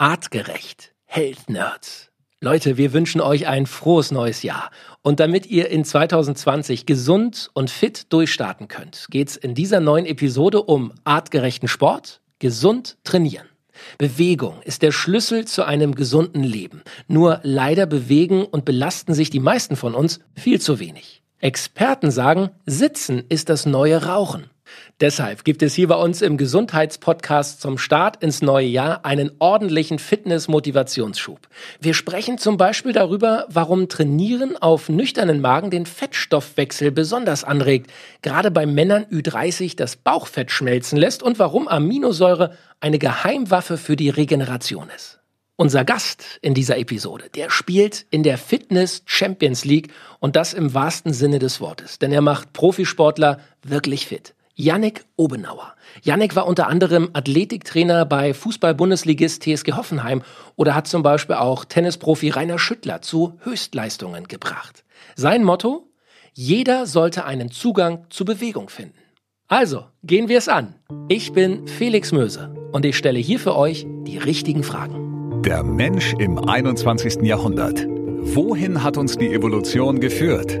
Artgerecht. Health Nerds. Leute, wir wünschen euch ein frohes neues Jahr. Und damit ihr in 2020 gesund und fit durchstarten könnt, geht's in dieser neuen Episode um artgerechten Sport, gesund trainieren. Bewegung ist der Schlüssel zu einem gesunden Leben. Nur leider bewegen und belasten sich die meisten von uns viel zu wenig. Experten sagen, Sitzen ist das neue Rauchen. Deshalb gibt es hier bei uns im Gesundheitspodcast zum Start ins neue Jahr einen ordentlichen Fitness-Motivationsschub. Wir sprechen zum Beispiel darüber, warum Trainieren auf nüchternen Magen den Fettstoffwechsel besonders anregt, gerade bei Männern Ü30 das Bauchfett schmelzen lässt und warum Aminosäure eine Geheimwaffe für die Regeneration ist. Unser Gast in dieser Episode, der spielt in der Fitness Champions League und das im wahrsten Sinne des Wortes, denn er macht Profisportler wirklich fit. Yannick Obenauer. Yannick war unter anderem Athletiktrainer bei Fußball-Bundesligist TSG Hoffenheim oder hat zum Beispiel auch Tennisprofi Rainer Schüttler zu Höchstleistungen gebracht. Sein Motto? Jeder sollte einen Zugang zu Bewegung finden. Also, gehen wir es an. Ich bin Felix Möse und ich stelle hier für euch die richtigen Fragen. Der Mensch im 21. Jahrhundert. Wohin hat uns die Evolution geführt?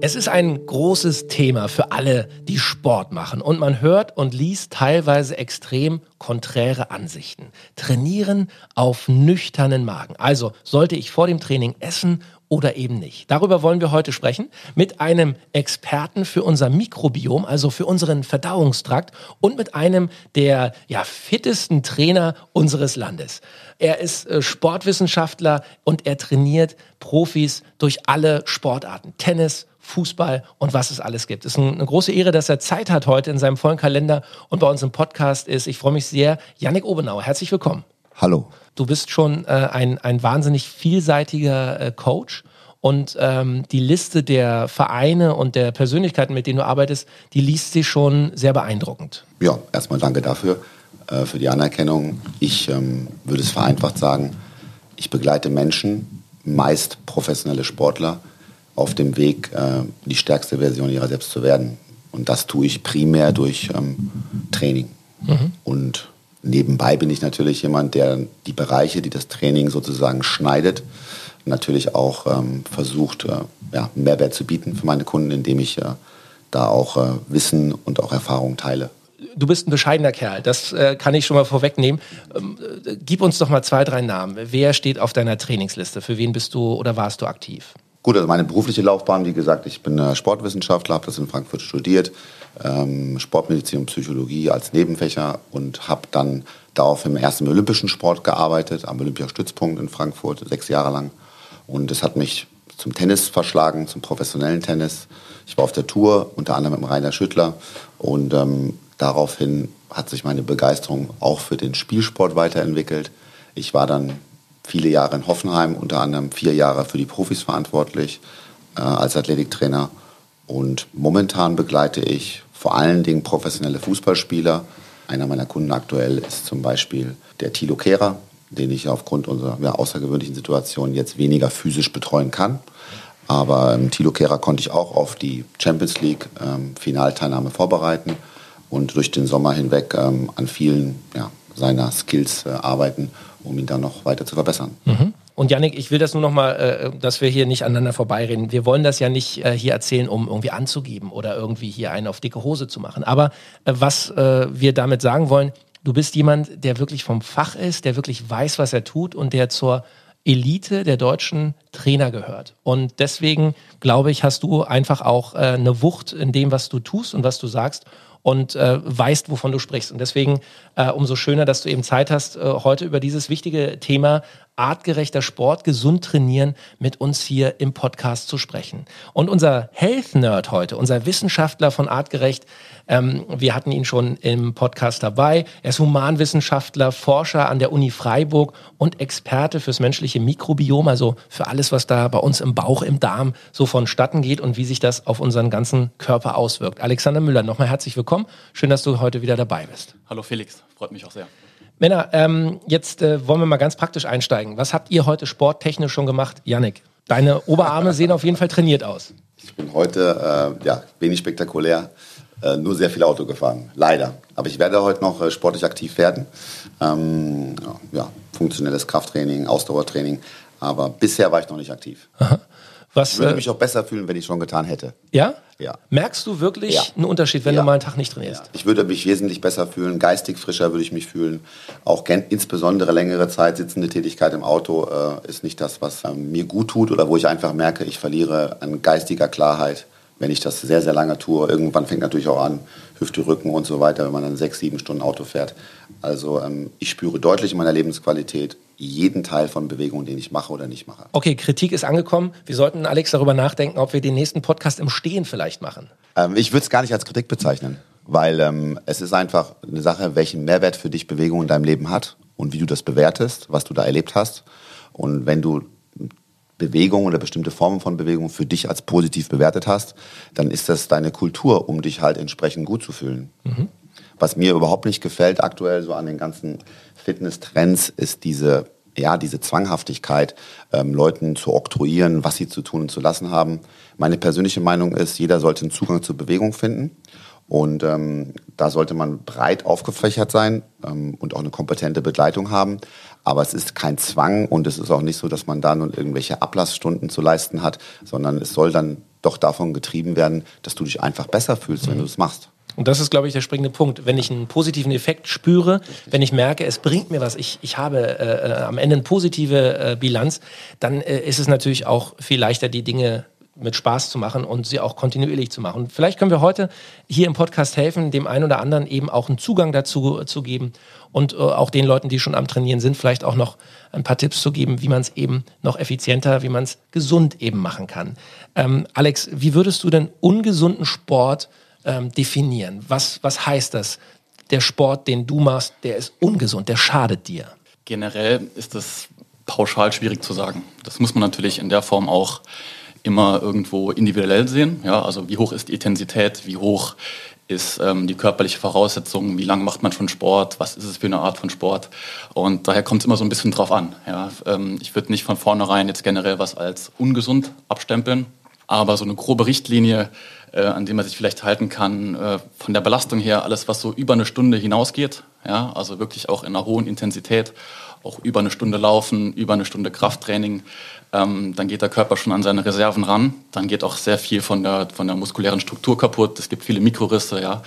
Es ist ein großes Thema für alle, die Sport machen. Und man hört und liest teilweise extrem konträre Ansichten. Trainieren auf nüchternen Magen. Also sollte ich vor dem Training essen oder eben nicht. Darüber wollen wir heute sprechen mit einem Experten für unser Mikrobiom, also für unseren Verdauungstrakt und mit einem der ja, fittesten Trainer unseres Landes. Er ist äh, Sportwissenschaftler und er trainiert Profis durch alle Sportarten. Tennis, Fußball und was es alles gibt. Es ist eine große Ehre, dass er Zeit hat heute in seinem vollen Kalender und bei uns im Podcast ist. Ich freue mich sehr. Yannick Obenauer, herzlich willkommen. Hallo. Du bist schon äh, ein, ein wahnsinnig vielseitiger äh, Coach und ähm, die Liste der Vereine und der Persönlichkeiten, mit denen du arbeitest, die liest sich schon sehr beeindruckend. Ja, erstmal danke dafür, äh, für die Anerkennung. Ich ähm, würde es vereinfacht sagen, ich begleite Menschen, meist professionelle Sportler, auf dem Weg, äh, die stärkste Version ihrer selbst zu werden. Und das tue ich primär durch ähm, Training. Mhm. Und Nebenbei bin ich natürlich jemand, der die Bereiche, die das Training sozusagen schneidet, natürlich auch ähm, versucht, äh, ja, Mehrwert zu bieten für meine Kunden, indem ich äh, da auch äh, Wissen und auch Erfahrung teile. Du bist ein bescheidener Kerl, das äh, kann ich schon mal vorwegnehmen. Ähm, äh, gib uns doch mal zwei, drei Namen. Wer steht auf deiner Trainingsliste? Für wen bist du oder warst du aktiv? Gut, also meine berufliche Laufbahn, wie gesagt, ich bin äh, Sportwissenschaftler, habe das in Frankfurt studiert, ähm, Sportmedizin und Psychologie als Nebenfächer und habe dann darauf im ersten olympischen Sport gearbeitet, am Olympiastützpunkt in Frankfurt, sechs Jahre lang. Und es hat mich zum Tennis verschlagen, zum professionellen Tennis. Ich war auf der Tour, unter anderem mit Rainer Schüttler. Und ähm, daraufhin hat sich meine Begeisterung auch für den Spielsport weiterentwickelt. Ich war dann viele Jahre in Hoffenheim, unter anderem vier Jahre für die Profis verantwortlich äh, als Athletiktrainer. Und momentan begleite ich vor allen Dingen professionelle Fußballspieler. Einer meiner Kunden aktuell ist zum Beispiel der Thilo Kehrer, den ich aufgrund unserer ja, außergewöhnlichen Situation jetzt weniger physisch betreuen kann. Aber ähm, Thilo Kehrer konnte ich auch auf die Champions League ähm, Finalteilnahme vorbereiten und durch den Sommer hinweg ähm, an vielen ja, seiner Skills äh, arbeiten um ihn dann noch weiter zu verbessern. Mhm. Und Yannick, ich will das nur noch mal, äh, dass wir hier nicht aneinander vorbeireden. Wir wollen das ja nicht äh, hier erzählen, um irgendwie anzugeben oder irgendwie hier einen auf dicke Hose zu machen. Aber äh, was äh, wir damit sagen wollen, du bist jemand, der wirklich vom Fach ist, der wirklich weiß, was er tut und der zur Elite der deutschen Trainer gehört. Und deswegen, glaube ich, hast du einfach auch eine Wucht in dem, was du tust und was du sagst und äh, weißt, wovon du sprichst. Und deswegen äh, umso schöner, dass du eben Zeit hast, äh, heute über dieses wichtige Thema artgerechter Sport, gesund trainieren, mit uns hier im Podcast zu sprechen. Und unser Health Nerd heute, unser Wissenschaftler von artgerecht, ähm, wir hatten ihn schon im Podcast dabei. Er ist Humanwissenschaftler, Forscher an der Uni Freiburg und Experte fürs menschliche Mikrobiom, also für alles, was da bei uns im Bauch, im Darm so vonstatten geht und wie sich das auf unseren ganzen Körper auswirkt. Alexander Müller, nochmal herzlich willkommen. Schön, dass du heute wieder dabei bist. Hallo Felix, freut mich auch sehr. Männer, ähm, jetzt äh, wollen wir mal ganz praktisch einsteigen. Was habt ihr heute sporttechnisch schon gemacht? Yannick, deine Oberarme sehen auf jeden Fall trainiert aus. Ich bin heute äh, ja, wenig spektakulär, äh, nur sehr viel Auto gefahren. Leider. Aber ich werde heute noch äh, sportlich aktiv werden. Ähm, ja, funktionelles Krafttraining, Ausdauertraining. Aber bisher war ich noch nicht aktiv. Aha. Was, ich würde äh, mich auch besser fühlen, wenn ich es schon getan hätte. Ja? Ja. Merkst du wirklich ja. einen Unterschied, wenn ja. du mal einen Tag nicht trainierst? Ja. Ich würde mich wesentlich besser fühlen, geistig frischer würde ich mich fühlen. Auch insbesondere längere Zeit sitzende Tätigkeit im Auto äh, ist nicht das, was äh, mir gut tut oder wo ich einfach merke, ich verliere an geistiger Klarheit wenn ich das sehr, sehr lange tue. Irgendwann fängt natürlich auch an, Hüfte, Rücken und so weiter, wenn man dann sechs, sieben Stunden Auto fährt. Also ähm, ich spüre deutlich in meiner Lebensqualität jeden Teil von Bewegungen, den ich mache oder nicht mache. Okay, Kritik ist angekommen. Wir sollten, Alex, darüber nachdenken, ob wir den nächsten Podcast im Stehen vielleicht machen. Ähm, ich würde es gar nicht als Kritik bezeichnen, weil ähm, es ist einfach eine Sache, welchen Mehrwert für dich Bewegung in deinem Leben hat und wie du das bewertest, was du da erlebt hast. Und wenn du Bewegung oder bestimmte Formen von Bewegung für dich als positiv bewertet hast, dann ist das deine Kultur, um dich halt entsprechend gut zu fühlen. Mhm. Was mir überhaupt nicht gefällt aktuell so an den ganzen Fitness-Trends ist diese, ja, diese Zwanghaftigkeit, ähm, Leuten zu oktroyieren, was sie zu tun und zu lassen haben. Meine persönliche Meinung ist, jeder sollte einen Zugang zur Bewegung finden. Und ähm, da sollte man breit aufgefächert sein ähm, und auch eine kompetente Begleitung haben. Aber es ist kein Zwang und es ist auch nicht so, dass man da nun irgendwelche Ablassstunden zu leisten hat, sondern es soll dann doch davon getrieben werden, dass du dich einfach besser fühlst, mhm. wenn du es machst. Und das ist, glaube ich, der springende Punkt. Wenn ich einen positiven Effekt spüre, wenn ich merke, es bringt mir was, ich, ich habe äh, äh, am Ende eine positive äh, Bilanz, dann äh, ist es natürlich auch viel leichter, die Dinge mit Spaß zu machen und sie auch kontinuierlich zu machen. vielleicht können wir heute hier im Podcast helfen, dem einen oder anderen eben auch einen Zugang dazu zu geben und äh, auch den Leuten, die schon am Trainieren sind, vielleicht auch noch ein paar Tipps zu geben, wie man es eben noch effizienter, wie man es gesund eben machen kann. Ähm, Alex, wie würdest du denn ungesunden Sport ähm, definieren? Was, was heißt das? Der Sport, den du machst, der ist ungesund, der schadet dir. Generell ist das pauschal schwierig zu sagen. Das muss man natürlich in der Form auch immer irgendwo individuell sehen. Ja, also wie hoch ist die Intensität, wie hoch ist ähm, die körperliche Voraussetzung, wie lange macht man schon Sport, was ist es für eine Art von Sport. Und daher kommt es immer so ein bisschen drauf an. Ja. Ähm, ich würde nicht von vornherein jetzt generell was als ungesund abstempeln, aber so eine grobe Richtlinie, äh, an der man sich vielleicht halten kann, äh, von der Belastung her, alles, was so über eine Stunde hinausgeht, ja, also wirklich auch in einer hohen Intensität, auch über eine Stunde laufen, über eine Stunde Krafttraining, ähm, dann geht der Körper schon an seine Reserven ran. Dann geht auch sehr viel von der, von der muskulären Struktur kaputt. Es gibt viele Mikrorisse, ja,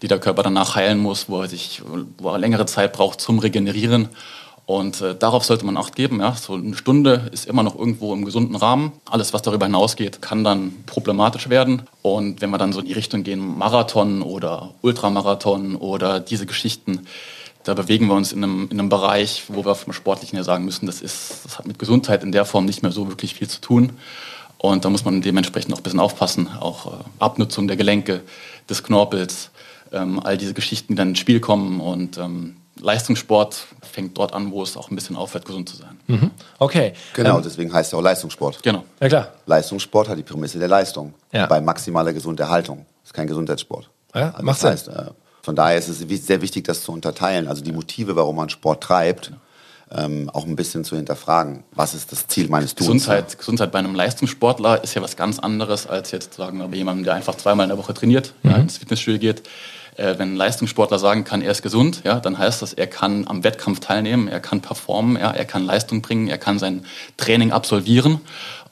die der Körper danach heilen muss, wo er, sich, wo er längere Zeit braucht zum Regenerieren. Und äh, darauf sollte man Acht geben. Ja. So eine Stunde ist immer noch irgendwo im gesunden Rahmen. Alles, was darüber hinausgeht, kann dann problematisch werden. Und wenn wir dann so in die Richtung gehen, Marathon oder Ultramarathon oder diese Geschichten, da bewegen wir uns in einem, in einem Bereich, wo wir vom Sportlichen her sagen müssen, das, ist, das hat mit Gesundheit in der Form nicht mehr so wirklich viel zu tun. Und da muss man dementsprechend auch ein bisschen aufpassen. Auch äh, Abnutzung der Gelenke, des Knorpels, ähm, all diese Geschichten, die dann ins Spiel kommen. Und ähm, Leistungssport fängt dort an, wo es auch ein bisschen aufhört, gesund zu sein. Mhm. Okay. Genau, ähm, deswegen heißt es auch Leistungssport. Genau. Ja, klar. Leistungssport hat die Prämisse der Leistung. Ja. Bei maximaler Gesunderhaltung. Das ist kein Gesundheitssport. Ja, also macht das heißt, Äh, von daher ist es sehr wichtig, das zu unterteilen, also die Motive, warum man Sport treibt. Ähm, auch ein bisschen zu hinterfragen, was ist das Ziel meines Tuns? Gesundheit, Gesundheit bei einem Leistungssportler ist ja was ganz anderes als jetzt sagen wir jemandem, der einfach zweimal in der Woche trainiert, mhm. ja, ins Fitnessstudio geht. Äh, wenn ein Leistungssportler sagen kann, er ist gesund, ja, dann heißt das, er kann am Wettkampf teilnehmen, er kann performen, ja, er kann Leistung bringen, er kann sein Training absolvieren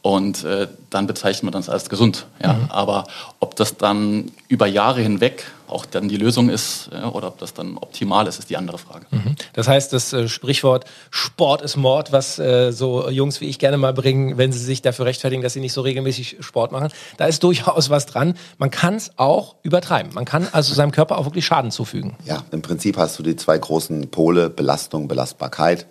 und äh, dann bezeichnet man das als gesund. Ja. Mhm. Aber ob das dann über Jahre hinweg auch dann die Lösung ist ja, oder ob das dann optimal ist, ist die andere Frage. Mhm. Das heißt, das äh, Sprichwort Sport ist Mord, was äh, so Jungs wie ich gerne mal bringen, wenn sie sich dafür rechtfertigen, dass sie nicht so regelmäßig Sport machen, da ist durchaus was dran. Man kann es auch übertreiben. Man kann also seinem Körper auch wirklich Schaden zufügen. Ja, im Prinzip hast du die zwei großen Pole, Belastung, Belastbarkeit.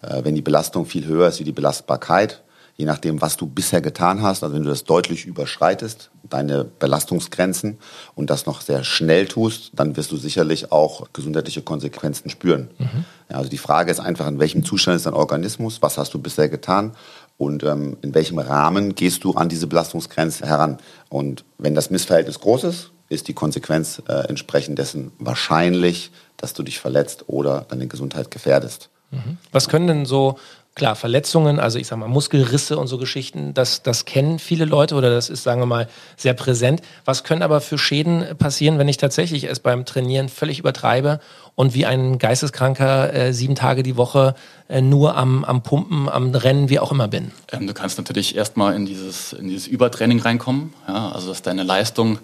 Äh, wenn die Belastung viel höher ist wie die Belastbarkeit, je nachdem, was du bisher getan hast, also wenn du das deutlich überschreitest, deine Belastungsgrenzen und das noch sehr schnell tust, dann wirst du sicherlich auch gesundheitliche Konsequenzen spüren. Mhm. Ja, also die Frage ist einfach, in welchem Zustand ist dein Organismus, was hast du bisher getan und ähm, in welchem Rahmen gehst du an diese Belastungsgrenze heran. Und wenn das Missverhältnis groß ist, ist die Konsequenz äh, entsprechend dessen wahrscheinlich, dass du dich verletzt oder deine Gesundheit gefährdest. Mhm. Was können denn so Klar, Verletzungen, also ich sage mal Muskelrisse und so Geschichten, das, das kennen viele Leute oder das ist, sagen wir mal, sehr präsent. Was können aber für Schäden passieren, wenn ich tatsächlich es beim Trainieren völlig übertreibe und wie ein Geisteskranker äh, sieben Tage die Woche äh, nur am, am Pumpen, am Rennen, wie auch immer bin? Ähm, du kannst natürlich erstmal in dieses, in dieses Übertraining reinkommen, ja, also dass deine Leistung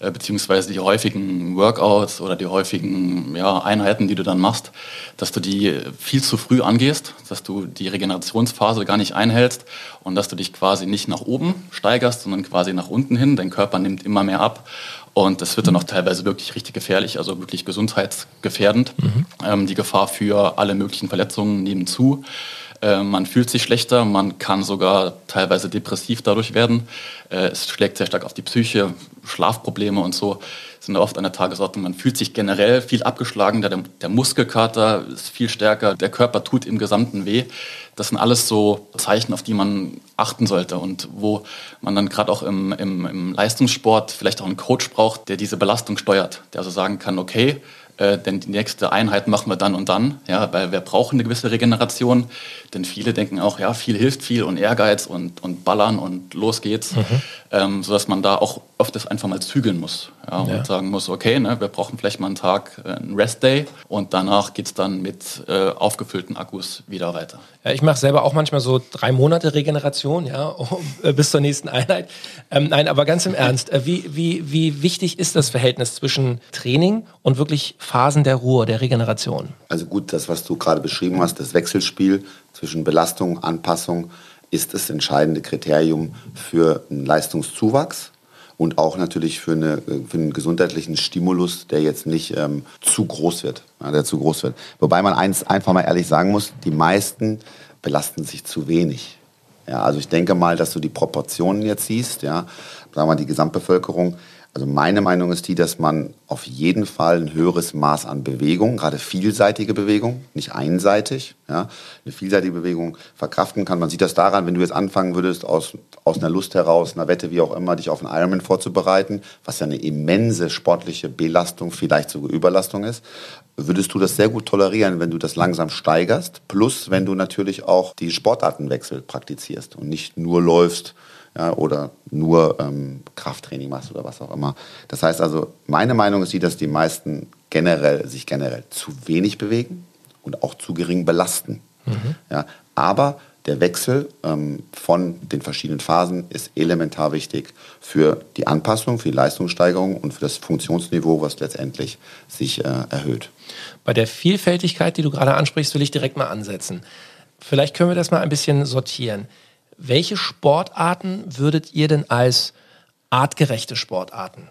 äh, beziehungsweise die häufigen Workouts oder die häufigen ja, Einheiten, die du dann machst, dass du die viel zu früh angehst, dass du die Regenerationsphase gar nicht einhältst und dass du dich quasi nicht nach oben steigerst, sondern quasi nach unten hin. Dein Körper nimmt immer mehr ab und das wird dann auch teilweise wirklich richtig gefährlich, also wirklich gesundheitsgefährdend. Mhm. Ähm, die Gefahr für alle möglichen Verletzungen nehmen zu. Äh, man fühlt sich schlechter, man kann sogar teilweise depressiv dadurch werden. Äh, es schlägt sehr stark auf die Psyche, Schlafprobleme und so sind oft an der Tagesordnung. Man fühlt sich generell viel abgeschlagen, der, der Muskelkater ist viel stärker, der Körper tut im Gesamten weh. Das sind alles so Zeichen, auf die man achten sollte und wo man dann gerade auch im, im, im Leistungssport vielleicht auch einen Coach braucht, der diese Belastung steuert, der also sagen kann, okay, äh, denn die nächste Einheit machen wir dann und dann, ja, weil wir brauchen eine gewisse Regeneration, denn viele denken auch, ja, viel hilft viel und Ehrgeiz und, und ballern und los geht's, mhm. ähm, sodass man da auch oft das einfach mal zügeln muss ja, ja. und sagen muss, okay, ne, wir brauchen vielleicht mal einen Tag, äh, einen Rest-Day und danach geht's dann mit äh, aufgefüllten Akkus wieder weiter. Ja, ich mache selber auch manchmal so drei Monate Regeneration, ja, äh, bis zur nächsten Einheit. Ähm, nein, aber ganz im Ernst, äh, wie, wie, wie wichtig ist das Verhältnis zwischen Training und wirklich Phasen der Ruhe, der Regeneration? Also gut, das, was du gerade beschrieben hast, das Wechselspiel zwischen Belastung, Anpassung, ist das entscheidende Kriterium für einen Leistungszuwachs und auch natürlich für, eine, für einen gesundheitlichen Stimulus, der jetzt nicht ähm, zu groß wird, der zu groß wird. Wobei man eins einfach mal ehrlich sagen muss, die meisten belasten sich zu wenig. Ja, also ich denke mal, dass du die Proportionen jetzt siehst, ja, sagen wir mal die Gesamtbevölkerung, also meine Meinung ist die, dass man auf jeden Fall ein höheres Maß an Bewegung, gerade vielseitige Bewegung, nicht einseitig, ja, eine vielseitige Bewegung verkraften kann. Man sieht das daran, wenn du jetzt anfangen würdest, aus, aus einer Lust heraus, einer Wette, wie auch immer, dich auf einen Ironman vorzubereiten, was ja eine immense sportliche Belastung, vielleicht sogar Überlastung ist, würdest du das sehr gut tolerieren, wenn du das langsam steigerst, plus wenn du natürlich auch die Sportartenwechsel praktizierst und nicht nur läufst, ja, oder nur ähm, Krafttraining machst oder was auch immer. Das heißt also, meine Meinung ist die, dass die meisten generell sich generell zu wenig bewegen und auch zu gering belasten. Mhm. Ja, aber der Wechsel ähm, von den verschiedenen Phasen ist elementar wichtig für die Anpassung, für die Leistungssteigerung und für das Funktionsniveau, was letztendlich sich äh, erhöht. Bei der Vielfältigkeit, die du gerade ansprichst, will ich direkt mal ansetzen. Vielleicht können wir das mal ein bisschen sortieren. Welche Sportarten würdet ihr denn als artgerechte Sportarten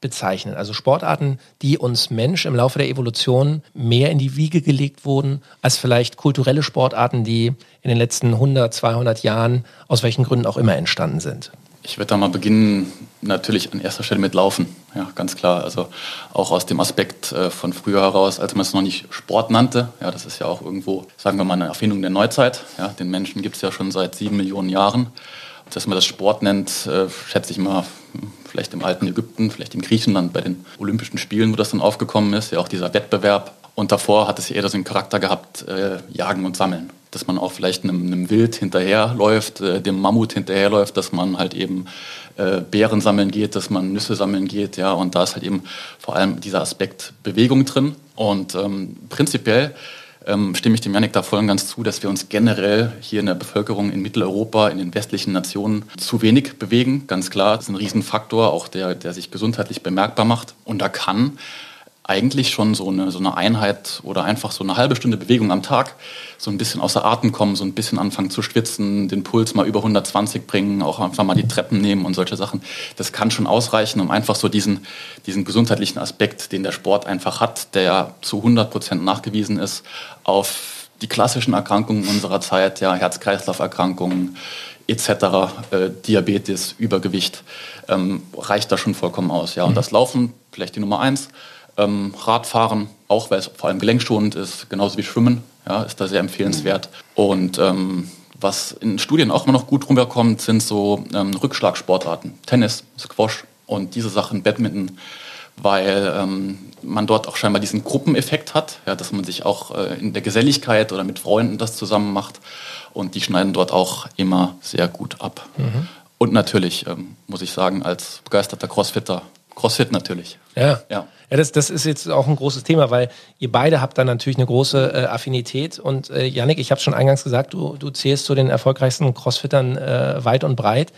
bezeichnen? Also Sportarten, die uns Mensch im Laufe der Evolution mehr in die Wiege gelegt wurden, als vielleicht kulturelle Sportarten, die in den letzten 100, 200 Jahren aus welchen Gründen auch immer entstanden sind. Ich würde da mal beginnen, natürlich an erster Stelle mit Laufen. Ja, ganz klar. Also auch aus dem Aspekt äh, von früher heraus, als man es noch nicht Sport nannte. Ja, das ist ja auch irgendwo, sagen wir mal, eine Erfindung der Neuzeit. Ja, den Menschen gibt es ja schon seit sieben Millionen Jahren. Dass man das Sport nennt, äh, schätze ich mal, vielleicht im alten Ägypten, vielleicht in Griechenland bei den Olympischen Spielen, wo das dann aufgekommen ist. Ja, auch dieser Wettbewerb. Und davor hat es eher so einen Charakter gehabt, äh, Jagen und Sammeln dass man auch vielleicht einem, einem Wild hinterherläuft, äh, dem Mammut hinterherläuft, dass man halt eben äh, Beeren sammeln geht, dass man Nüsse sammeln geht, ja, und da ist halt eben vor allem dieser Aspekt Bewegung drin. Und ähm, prinzipiell ähm, stimme ich dem Janik da voll und ganz zu, dass wir uns generell hier in der Bevölkerung in Mitteleuropa, in den westlichen Nationen zu wenig bewegen. Ganz klar, das ist ein Riesenfaktor, auch der, der sich gesundheitlich bemerkbar macht. Und da kann eigentlich schon so eine, so eine Einheit oder einfach so eine halbe Stunde Bewegung am Tag so ein bisschen außer Atem kommen, so ein bisschen anfangen zu schwitzen, den Puls mal über 120 bringen, auch einfach mal die Treppen nehmen und solche Sachen. Das kann schon ausreichen, um einfach so diesen, diesen gesundheitlichen Aspekt, den der Sport einfach hat, der zu 100 Prozent nachgewiesen ist, auf die klassischen Erkrankungen unserer Zeit, ja, Herz-Kreislauf-Erkrankungen etc., äh, Diabetes, Übergewicht, ähm, reicht da schon vollkommen aus. Ja. Und mhm. das Laufen, vielleicht die Nummer eins, ähm, Radfahren, auch weil es vor allem gelenkschonend ist, genauso wie Schwimmen, ja, ist da sehr empfehlenswert. Und ähm, was in Studien auch immer noch gut rüberkommt, sind so ähm, Rückschlagsportarten. Tennis, Squash und diese Sachen, Badminton, weil ähm, man dort auch scheinbar diesen Gruppeneffekt hat, ja, dass man sich auch äh, in der Geselligkeit oder mit Freunden das zusammen macht. Und die schneiden dort auch immer sehr gut ab. Mhm. Und natürlich, ähm, muss ich sagen, als begeisterter Crossfitter, Crossfit natürlich. Ja. ja. Ja, das, das ist jetzt auch ein großes Thema, weil ihr beide habt da natürlich eine große äh, Affinität. Und äh, Yannick, ich habe schon eingangs gesagt, du, du zählst zu den erfolgreichsten Crossfittern äh, weit und breit.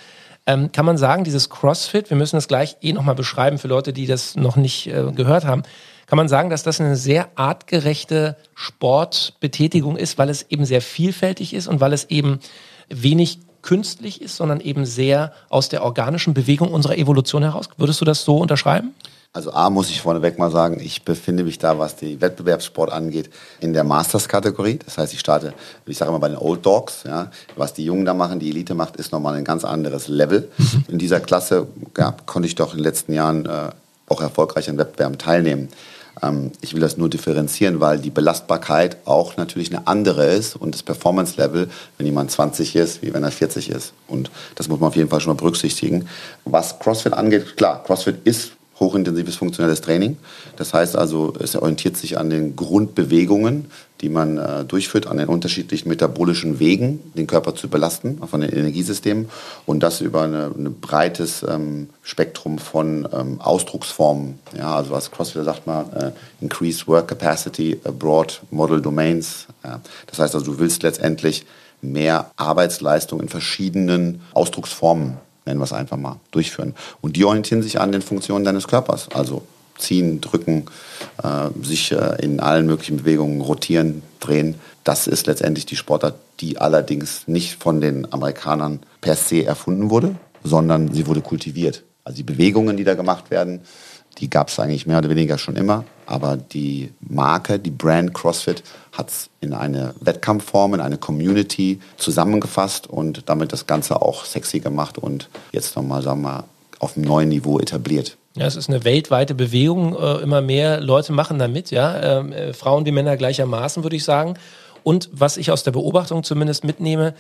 Ähm, kann man sagen, dieses CrossFit, wir müssen das gleich eh nochmal beschreiben für Leute, die das noch nicht äh, gehört haben, kann man sagen, dass das eine sehr artgerechte Sportbetätigung ist, weil es eben sehr vielfältig ist und weil es eben wenig künstlich ist, sondern eben sehr aus der organischen Bewegung unserer Evolution heraus. Würdest du das so unterschreiben? Also A muss ich vorneweg mal sagen, ich befinde mich da, was die Wettbewerbssport angeht, in der Masters-Kategorie. Das heißt, ich starte, ich sage immer bei den Old Dogs. Ja. Was die Jungen da machen, die Elite macht, ist nochmal ein ganz anderes Level. Mhm. In dieser Klasse ja, konnte ich doch in den letzten Jahren äh, auch erfolgreich an Wettbewerben teilnehmen. Ähm, ich will das nur differenzieren, weil die Belastbarkeit auch natürlich eine andere ist und das Performance-Level, wenn jemand 20 ist, wie wenn er 40 ist. Und das muss man auf jeden Fall schon mal berücksichtigen. Was CrossFit angeht, klar, CrossFit ist hochintensives funktionelles Training. Das heißt also, es orientiert sich an den Grundbewegungen, die man äh, durchführt, an den unterschiedlichen metabolischen Wegen, den Körper zu belasten, von den Energiesystemen und das über ein breites ähm, Spektrum von ähm, Ausdrucksformen. Ja, also als CrossFit sagt man, äh, Increased Work Capacity, Broad Model Domains. Ja. Das heißt also, du willst letztendlich mehr Arbeitsleistung in verschiedenen Ausdrucksformen nennen wir es einfach mal, durchführen. Und die orientieren sich an den Funktionen deines Körpers. Also ziehen, drücken, äh, sich äh, in allen möglichen Bewegungen rotieren, drehen. Das ist letztendlich die Sportart, die allerdings nicht von den Amerikanern per se erfunden wurde, sondern sie wurde kultiviert. Also die Bewegungen, die da gemacht werden, die gab es eigentlich mehr oder weniger schon immer. Aber die Marke, die Brand CrossFit hat es in eine Wettkampfform, in eine Community zusammengefasst und damit das Ganze auch sexy gemacht und jetzt nochmal, sagen wir mal, auf einem neuen Niveau etabliert. Ja, es ist eine weltweite Bewegung. Äh, immer mehr Leute machen da mit, ja. Ähm, äh, Frauen wie Männer gleichermaßen, würde ich sagen. Und was ich aus der Beobachtung zumindest mitnehme,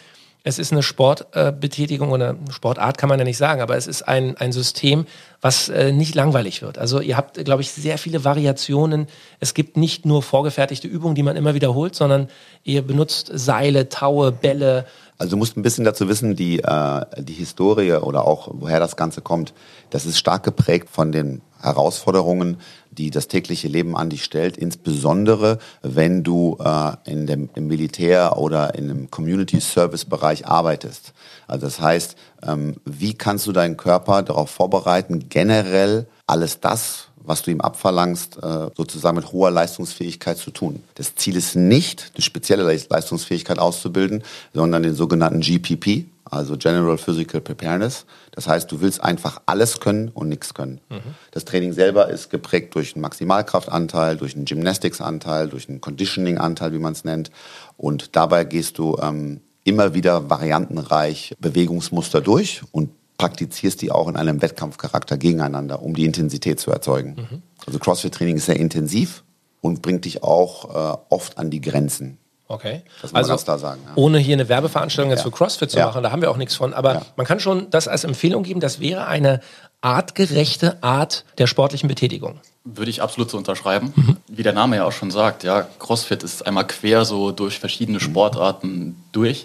es ist eine Sportbetätigung äh, oder Sportart kann man ja nicht sagen, aber es ist ein, ein System, was äh, nicht langweilig wird. Also ihr habt, glaube ich, sehr viele Variationen. Es gibt nicht nur vorgefertigte Übungen, die man immer wiederholt, sondern ihr benutzt Seile, Taue, Bälle. Also du musst ein bisschen dazu wissen, die, äh, die Historie oder auch woher das Ganze kommt. Das ist stark geprägt von den Herausforderungen, die das tägliche Leben an dich stellt, insbesondere wenn du äh, in dem, im Militär oder in einem Community Service Bereich arbeitest. Also das heißt, ähm, wie kannst du deinen Körper darauf vorbereiten, generell alles das, was du ihm abverlangst, äh, sozusagen mit hoher Leistungsfähigkeit zu tun. Das Ziel ist nicht, eine spezielle Leistungsfähigkeit auszubilden, sondern den sogenannten GPP, also General Physical Preparedness. Das heißt, du willst einfach alles können und nichts können. Mhm. Das Training selber ist geprägt durch einen Maximalkraftanteil, durch einen Gymnastics-Anteil, durch einen Conditioning-Anteil, wie man es nennt. Und dabei gehst du ähm, immer wieder variantenreich Bewegungsmuster durch und praktizierst die auch in einem Wettkampfcharakter gegeneinander, um die Intensität zu erzeugen. Mhm. Also CrossFit-Training ist sehr intensiv und bringt dich auch äh, oft an die Grenzen. Okay. Das also da sagen, ja. ohne hier eine Werbeveranstaltung jetzt ja. für CrossFit zu ja. machen, da haben wir auch nichts von. Aber man kann schon das als Empfehlung geben, das wäre eine artgerechte Art der sportlichen Betätigung. Würde ich absolut so unterschreiben. Mhm. Wie der Name ja auch schon sagt, ja, CrossFit ist einmal quer so durch verschiedene Sportarten durch.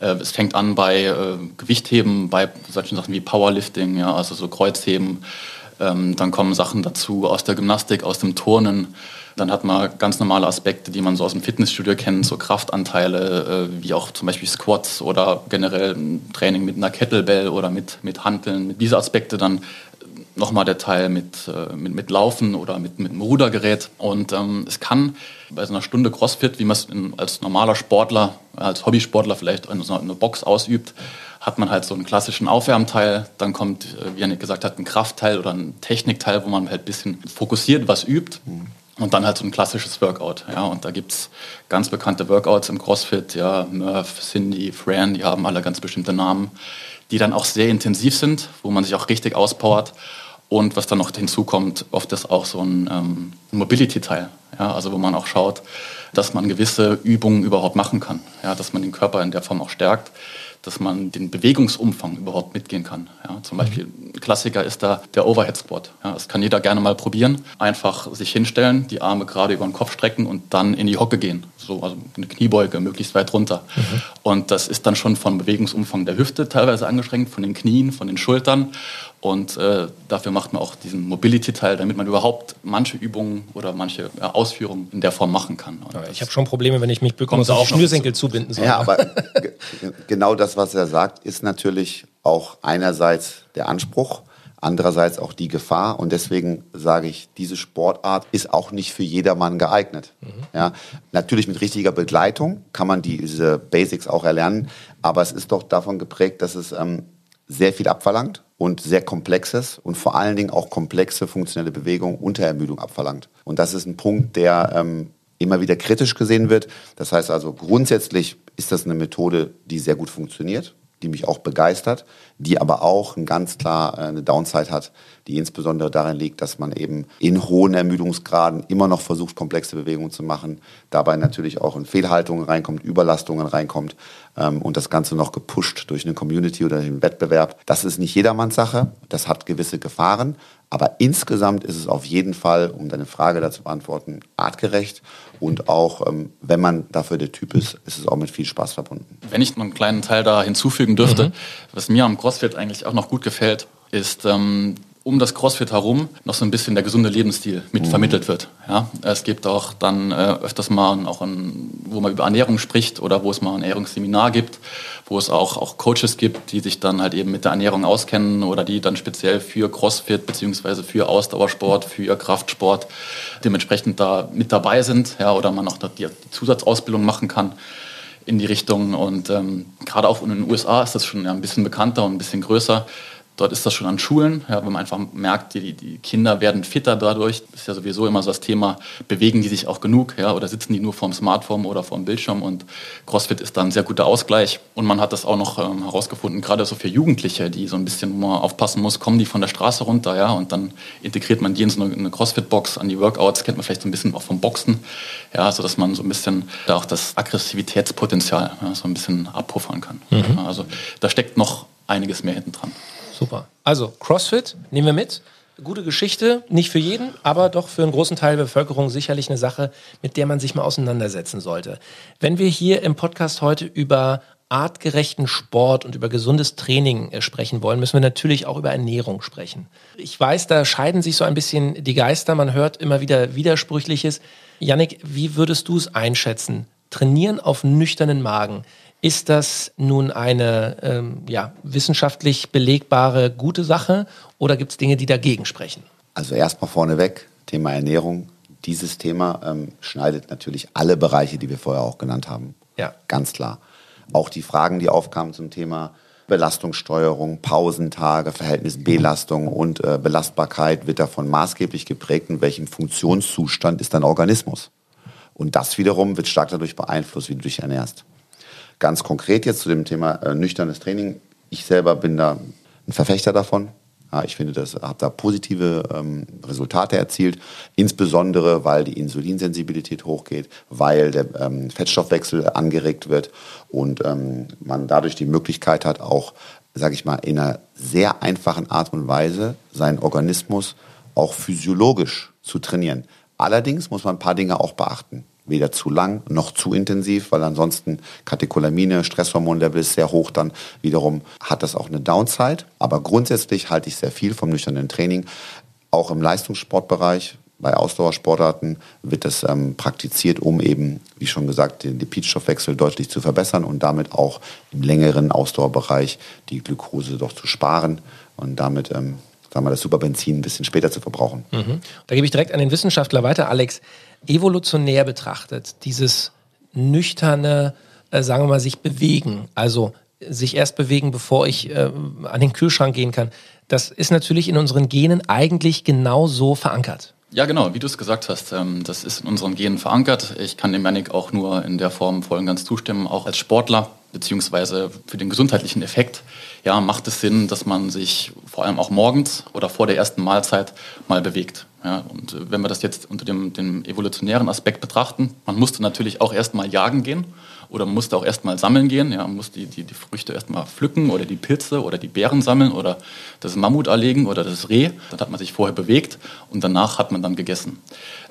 Äh, es fängt an bei äh, Gewichtheben, bei solchen Sachen wie Powerlifting, ja, also so Kreuzheben. Ähm, dann kommen Sachen dazu aus der Gymnastik, aus dem Turnen. Dann hat man ganz normale Aspekte, die man so aus dem Fitnessstudio kennt, so Kraftanteile, äh, wie auch zum Beispiel Squats oder generell ein Training mit einer Kettlebell oder mit, mit Hanteln. Diese Aspekte dann nochmal der Teil mit, äh, mit, mit Laufen oder mit, mit einem Rudergerät. Und ähm, es kann bei so einer Stunde Crossfit, wie man es als normaler Sportler, als Hobbysportler vielleicht in so einer Box ausübt, hat man halt so einen klassischen Aufwärmteil, dann kommt, äh, wie Janik gesagt hat, ein Kraftteil oder ein Technikteil, wo man halt ein bisschen fokussiert was übt. Und dann halt so ein klassisches Workout. Ja, und da gibt es ganz bekannte Workouts im CrossFit, ja, Murph, Cindy, Fran, die haben alle ganz bestimmte Namen, die dann auch sehr intensiv sind, wo man sich auch richtig auspowert. Und was dann noch hinzukommt, oft ist auch so ein ähm, Mobility-Teil. Ja, also wo man auch schaut, dass man gewisse Übungen überhaupt machen kann. Ja, dass man den Körper in der Form auch stärkt dass man den Bewegungsumfang überhaupt mitgehen kann. Ja, zum Beispiel ein Klassiker ist da der Overhead Squat. Ja, das kann jeder gerne mal probieren. Einfach sich hinstellen, die Arme gerade über den Kopf strecken und dann in die Hocke gehen. So, also eine Kniebeuge, möglichst weit runter. Mhm. Und das ist dann schon vom Bewegungsumfang der Hüfte teilweise angeschränkt, von den Knien, von den Schultern. Und äh, dafür macht man auch diesen Mobility-Teil, damit man überhaupt manche Übungen oder manche äh, Ausführungen in der Form machen kann. Ja, ich habe schon Probleme, wenn ich mich bücken muss, auch Schnürsenkel zubinden soll. Ja, aber genau das, was er sagt, ist natürlich auch einerseits der Anspruch, andererseits auch die Gefahr. Und deswegen sage ich, diese Sportart ist auch nicht für jedermann geeignet. Mhm. Ja, natürlich mit richtiger Begleitung kann man diese Basics auch erlernen, aber es ist doch davon geprägt, dass es ähm, sehr viel abverlangt und sehr komplexes und vor allen Dingen auch komplexe funktionelle Bewegungen unter Ermüdung abverlangt. Und das ist ein Punkt, der ähm, immer wieder kritisch gesehen wird. Das heißt also, grundsätzlich ist das eine Methode, die sehr gut funktioniert die mich auch begeistert, die aber auch ein ganz klar äh, eine Downside hat, die insbesondere darin liegt, dass man eben in hohen Ermüdungsgraden immer noch versucht, komplexe Bewegungen zu machen, dabei natürlich auch in Fehlhaltungen reinkommt, Überlastungen reinkommt ähm, und das Ganze noch gepusht durch eine Community oder den Wettbewerb. Das ist nicht jedermanns Sache, das hat gewisse Gefahren, aber insgesamt ist es auf jeden Fall, um deine Frage dazu beantworten, artgerecht und auch, ähm, wenn man dafür der Typ ist, ist es auch mit viel Spaß verbunden. Wenn ich noch einen kleinen Teil da hinzufügen dürfte, mhm. was mir am CrossFit eigentlich auch noch gut gefällt, ist, ähm, um das CrossFit herum noch so ein bisschen der gesunde Lebensstil mit mhm. vermittelt wird. Ja, es gibt auch dann äh, öfters mal auch ein, wo man über Ernährung spricht oder wo es mal ein Ernährungsseminar gibt, wo es auch, auch Coaches gibt, die sich dann halt eben mit der Ernährung auskennen oder die dann speziell für CrossFit beziehungsweise für Ausdauersport, für Kraftsport dementsprechend da mit dabei sind, ja, oder man auch die Zusatzausbildung machen kann in die Richtung. Und ähm, gerade auch in den USA ist das schon ein bisschen bekannter und ein bisschen größer. Dort ist das schon an Schulen, ja, wo man einfach merkt, die, die Kinder werden fitter dadurch. Das ist ja sowieso immer so das Thema, bewegen die sich auch genug ja, oder sitzen die nur vorm Smartphone oder vorm Bildschirm und CrossFit ist da ein sehr guter Ausgleich. Und man hat das auch noch ähm, herausgefunden, gerade so für Jugendliche, die so ein bisschen mal aufpassen muss, kommen die von der Straße runter ja, und dann integriert man die in so eine, eine CrossFit-Box an die Workouts, kennt man vielleicht so ein bisschen auch vom Boxen, ja, sodass man so ein bisschen da auch das Aggressivitätspotenzial ja, so ein bisschen abpuffern kann. Mhm. Also da steckt noch einiges mehr hinten dran. Super. Also CrossFit nehmen wir mit. Gute Geschichte, nicht für jeden, aber doch für einen großen Teil der Bevölkerung sicherlich eine Sache, mit der man sich mal auseinandersetzen sollte. Wenn wir hier im Podcast heute über artgerechten Sport und über gesundes Training äh, sprechen wollen, müssen wir natürlich auch über Ernährung sprechen. Ich weiß, da scheiden sich so ein bisschen die Geister. Man hört immer wieder Widersprüchliches. Yannick, wie würdest du es einschätzen? Trainieren auf nüchternen Magen. Ist das nun eine ähm, ja, wissenschaftlich belegbare gute Sache oder gibt es Dinge, die dagegen sprechen? Also erstmal vorneweg, Thema Ernährung. Dieses Thema ähm, schneidet natürlich alle Bereiche, die wir vorher auch genannt haben. Ja. Ganz klar. Auch die Fragen, die aufkamen zum Thema Belastungssteuerung, Pausentage, Verhältnis Belastung und äh, Belastbarkeit wird davon maßgeblich geprägt, in welchem Funktionszustand ist dein Organismus. Und das wiederum wird stark dadurch beeinflusst, wie du dich ernährst. Ganz konkret jetzt zu dem Thema äh, nüchternes Training. Ich selber bin da ein Verfechter davon. Ja, ich finde, das hat da positive ähm, Resultate erzielt, insbesondere weil die Insulinsensibilität hochgeht, weil der ähm, Fettstoffwechsel angeregt wird und ähm, man dadurch die Möglichkeit hat, auch, sage ich mal, in einer sehr einfachen Art und Weise seinen Organismus auch physiologisch zu trainieren. Allerdings muss man ein paar Dinge auch beachten weder zu lang noch zu intensiv, weil ansonsten Katecholamine, Stresshormonlevel ist sehr hoch, dann wiederum hat das auch eine Downside. Aber grundsätzlich halte ich sehr viel vom nüchternen Training. Auch im Leistungssportbereich, bei Ausdauersportarten wird das ähm, praktiziert, um eben, wie schon gesagt, den Lipidstoffwechsel deutlich zu verbessern und damit auch im längeren Ausdauerbereich die Glukose doch zu sparen und damit ähm, sagen wir, das Superbenzin ein bisschen später zu verbrauchen. Mhm. Da gebe ich direkt an den Wissenschaftler weiter, Alex. Evolutionär betrachtet, dieses nüchterne, äh, sagen wir mal, sich bewegen, also sich erst bewegen, bevor ich äh, an den Kühlschrank gehen kann, das ist natürlich in unseren Genen eigentlich genau so verankert. Ja, genau, wie du es gesagt hast, ähm, das ist in unseren Genen verankert. Ich kann dem Janik auch nur in der Form voll und ganz zustimmen, auch als Sportler, beziehungsweise für den gesundheitlichen Effekt. Ja, macht es Sinn, dass man sich vor allem auch morgens oder vor der ersten Mahlzeit mal bewegt. Ja, und wenn wir das jetzt unter dem, dem evolutionären Aspekt betrachten, man musste natürlich auch erstmal jagen gehen oder man musste auch erstmal sammeln gehen. Ja, man muss die, die, die Früchte erstmal pflücken oder die Pilze oder die Beeren sammeln oder das Mammut erlegen oder das Reh. Dann hat man sich vorher bewegt und danach hat man dann gegessen.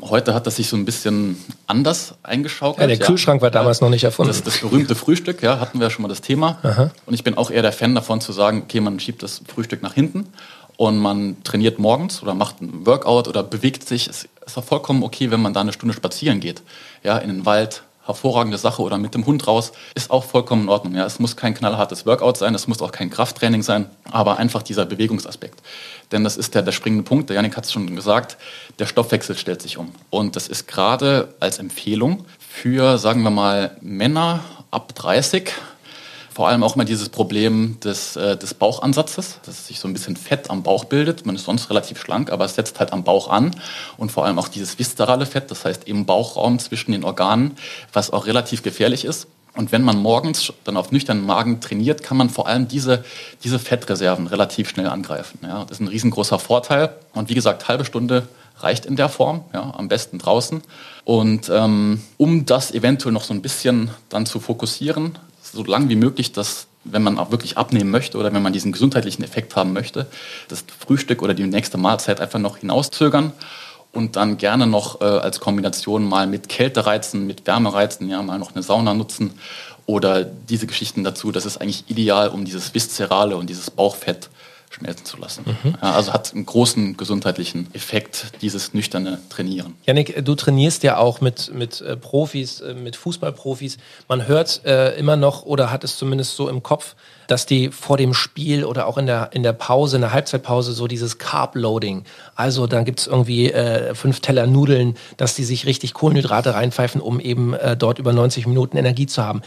Heute hat das sich so ein bisschen anders eingeschaukelt. Ja, der Kühlschrank ja, war damals noch nicht erfunden. Das, das berühmte Frühstück, ja, hatten wir schon mal das Thema. Aha. Und ich bin auch eher der Fan davon zu sagen, okay, man schiebt das Frühstück nach hinten und man trainiert morgens oder macht ein Workout oder bewegt sich. Es ist auch vollkommen okay, wenn man da eine Stunde spazieren geht. Ja, in den Wald, hervorragende Sache oder mit dem Hund raus, ist auch vollkommen in Ordnung. Ja, es muss kein knallhartes Workout sein, es muss auch kein Krafttraining sein, aber einfach dieser Bewegungsaspekt. Denn das ist der, der springende Punkt, der Janik hat es schon gesagt, der Stoffwechsel stellt sich um. Und das ist gerade als Empfehlung für, sagen wir mal, Männer ab 30, vor allem auch mal dieses Problem des, äh, des Bauchansatzes, dass sich so ein bisschen Fett am Bauch bildet. Man ist sonst relativ schlank, aber es setzt halt am Bauch an. Und vor allem auch dieses viszerale Fett, das heißt im Bauchraum zwischen den Organen, was auch relativ gefährlich ist. Und wenn man morgens dann auf nüchternen Magen trainiert, kann man vor allem diese, diese Fettreserven relativ schnell angreifen. Ja, das ist ein riesengroßer Vorteil. Und wie gesagt, halbe Stunde reicht in der Form, ja, am besten draußen. Und ähm, um das eventuell noch so ein bisschen dann zu fokussieren, so lang wie möglich das wenn man auch wirklich abnehmen möchte oder wenn man diesen gesundheitlichen Effekt haben möchte, das Frühstück oder die nächste Mahlzeit einfach noch hinauszögern und dann gerne noch äh, als Kombination mal mit Kältereizen, mit Wärmereizen, ja, mal noch eine Sauna nutzen oder diese Geschichten dazu. Das ist eigentlich ideal, um dieses Viszerale und dieses Bauchfett schmelzen zu lassen. Mhm. Also hat einen großen gesundheitlichen Effekt, dieses nüchterne Trainieren. Janik, du trainierst ja auch mit, mit äh, Profis, äh, mit Fußballprofis. Man hört äh, immer noch oder hat es zumindest so im Kopf, dass die vor dem Spiel oder auch in der, in der Pause, in der Halbzeitpause, so dieses Carb-Loading, also dann gibt es irgendwie äh, fünf Teller Nudeln, dass die sich richtig Kohlenhydrate reinpfeifen, um eben äh, dort über 90 Minuten Energie zu haben.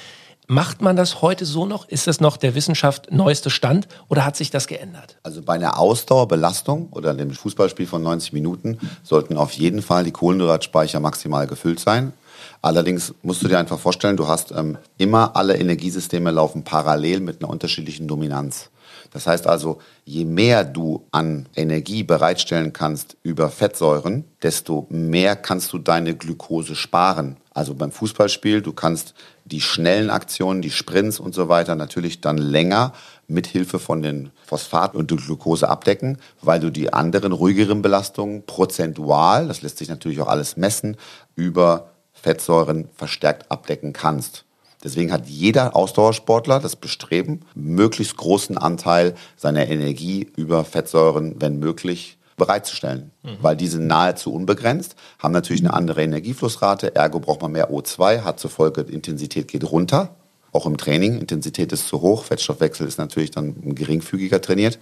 Macht man das heute so noch? Ist das noch der Wissenschaft neueste Stand oder hat sich das geändert? Also bei einer Ausdauerbelastung oder einem Fußballspiel von 90 Minuten sollten auf jeden Fall die Kohlenhydratspeicher maximal gefüllt sein. Allerdings musst du dir einfach vorstellen, du hast ähm, immer alle Energiesysteme laufen parallel mit einer unterschiedlichen Dominanz. Das heißt also, je mehr du an Energie bereitstellen kannst über Fettsäuren, desto mehr kannst du deine Glukose sparen. Also beim Fußballspiel, du kannst die schnellen Aktionen, die Sprints und so weiter natürlich dann länger mit Hilfe von den Phosphat und der Glucose abdecken, weil du die anderen ruhigeren Belastungen prozentual, das lässt sich natürlich auch alles messen, über Fettsäuren verstärkt abdecken kannst. Deswegen hat jeder Ausdauersportler das Bestreben, möglichst großen Anteil seiner Energie über Fettsäuren, wenn möglich, bereitzustellen. Mhm. Weil die sind nahezu unbegrenzt, haben natürlich eine andere Energieflussrate, ergo braucht man mehr O2, hat zur Folge, Intensität geht runter. Auch im Training, Intensität ist zu hoch, Fettstoffwechsel ist natürlich dann geringfügiger trainiert.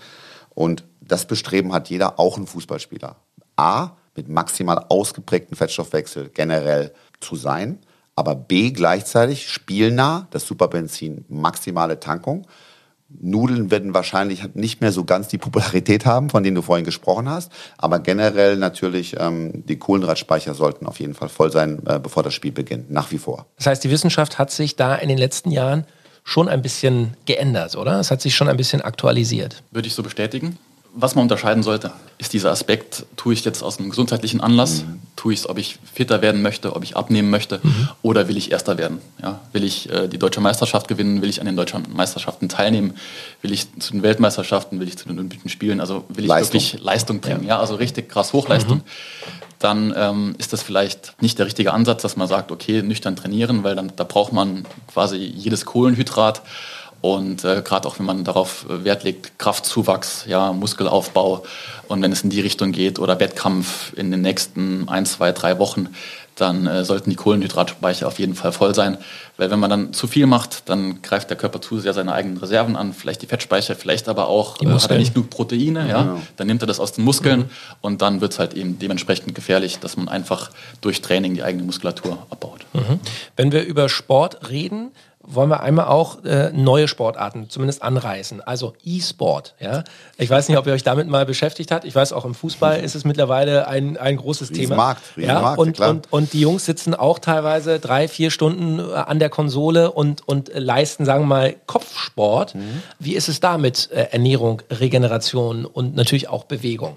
Und das Bestreben hat jeder, auch ein Fußballspieler. A, mit maximal ausgeprägten Fettstoffwechsel generell zu sein aber B gleichzeitig spielnah, das Superbenzin, maximale Tankung. Nudeln werden wahrscheinlich nicht mehr so ganz die Popularität haben, von denen du vorhin gesprochen hast. Aber generell natürlich, ähm, die Kohlenhydratspeicher sollten auf jeden Fall voll sein, äh, bevor das Spiel beginnt, nach wie vor. Das heißt, die Wissenschaft hat sich da in den letzten Jahren schon ein bisschen geändert, oder? Es hat sich schon ein bisschen aktualisiert. Würde ich so bestätigen was man unterscheiden sollte, ist dieser Aspekt, tue ich jetzt aus einem gesundheitlichen Anlass, mhm. tue ich es, ob ich fitter werden möchte, ob ich abnehmen möchte mhm. oder will ich Erster werden. Ja, will ich äh, die deutsche Meisterschaft gewinnen, will ich an den deutschen Meisterschaften teilnehmen, will ich zu den Weltmeisterschaften, will ich zu den Olympischen Spielen, also will ich Leistung. wirklich Leistung bringen, ja. ja. also richtig krass Hochleistung. Mhm. Dann ähm, ist das vielleicht nicht der richtige Ansatz, dass man sagt, okay, nüchtern trainieren, weil dann da braucht man quasi jedes Kohlenhydrat und äh, gerade auch wenn man darauf Wert legt, Kraftzuwachs, ja, Muskelaufbau und wenn es in die Richtung geht oder Wettkampf in den nächsten ein, zwei, drei Wochen, dann äh, sollten die Kohlenhydratspeicher auf jeden Fall voll sein. Weil wenn man dann zu viel macht, dann greift der Körper zu sehr seine eigenen Reserven an, vielleicht die Fettspeicher, vielleicht aber auch, äh, hat er nicht genug Proteine, ja, ja. dann nimmt er das aus den Muskeln mhm. und dann wird es halt eben dementsprechend gefährlich, dass man einfach durch Training die eigene Muskulatur abbaut. Mhm. Wenn wir über Sport reden, wollen wir einmal auch äh, neue Sportarten zumindest anreißen. Also E-Sport. Ja? Ich weiß nicht, ob ihr euch damit mal beschäftigt habt. Ich weiß, auch im Fußball ist es mittlerweile ein, ein großes Thema. Markt, ja? Markt, und, klar. und, und die Jungs sitzen auch teilweise drei, vier Stunden äh, an der Konsole und, und leisten, sagen wir mal, Kopfsport. Mhm. Wie ist es da mit äh, Ernährung, Regeneration und natürlich auch Bewegung?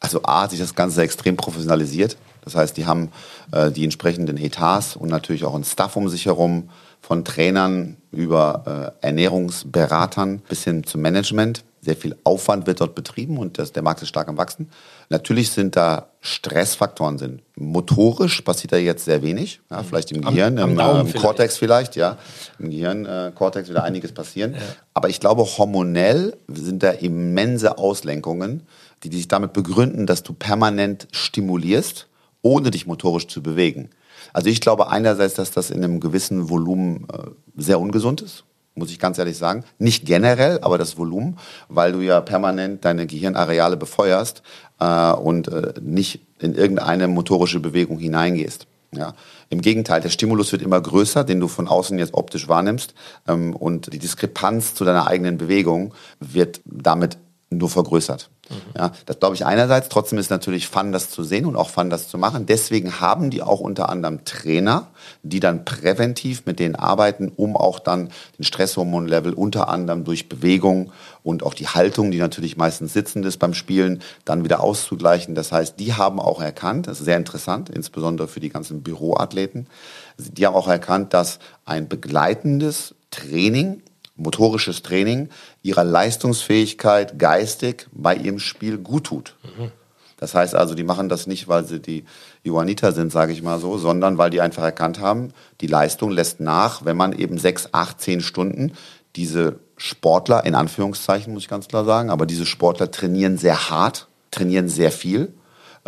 Also A hat sich das Ganze extrem professionalisiert. Das heißt, die haben äh, die entsprechenden Etats und natürlich auch einen Staff um sich herum, von Trainern über äh, Ernährungsberatern bis hin zum Management. Sehr viel Aufwand wird dort betrieben und das, der Markt ist stark am Wachsen. Natürlich sind da Stressfaktoren sind. Motorisch passiert da jetzt sehr wenig. Ja, vielleicht im Am- Gehirn, am im, Daumen äh, im vielleicht. Cortex vielleicht, ja. Im Gehirn, äh, Cortex wird da einiges passieren. Aber ich glaube, hormonell sind da immense Auslenkungen, die sich damit begründen, dass du permanent stimulierst, ohne dich motorisch zu bewegen. Also ich glaube einerseits, dass das in einem gewissen Volumen äh, sehr ungesund ist, muss ich ganz ehrlich sagen. Nicht generell, aber das Volumen, weil du ja permanent deine Gehirnareale befeuerst äh, und äh, nicht in irgendeine motorische Bewegung hineingehst. Ja. Im Gegenteil, der Stimulus wird immer größer, den du von außen jetzt optisch wahrnimmst. Ähm, und die Diskrepanz zu deiner eigenen Bewegung wird damit nur vergrößert. Ja, das glaube ich einerseits. Trotzdem ist natürlich Fun, das zu sehen und auch Fun, das zu machen. Deswegen haben die auch unter anderem Trainer, die dann präventiv mit denen arbeiten, um auch dann den Stresshormonlevel unter anderem durch Bewegung und auch die Haltung, die natürlich meistens sitzend ist beim Spielen, dann wieder auszugleichen. Das heißt, die haben auch erkannt, das ist sehr interessant, insbesondere für die ganzen Büroathleten, die haben auch erkannt, dass ein begleitendes Training motorisches Training ihrer Leistungsfähigkeit geistig bei ihrem Spiel gut tut. Das heißt also, die machen das nicht, weil sie die Johanniter sind, sage ich mal so, sondern weil die einfach erkannt haben, die Leistung lässt nach, wenn man eben sechs, acht, zehn Stunden diese Sportler, in Anführungszeichen muss ich ganz klar sagen, aber diese Sportler trainieren sehr hart, trainieren sehr viel.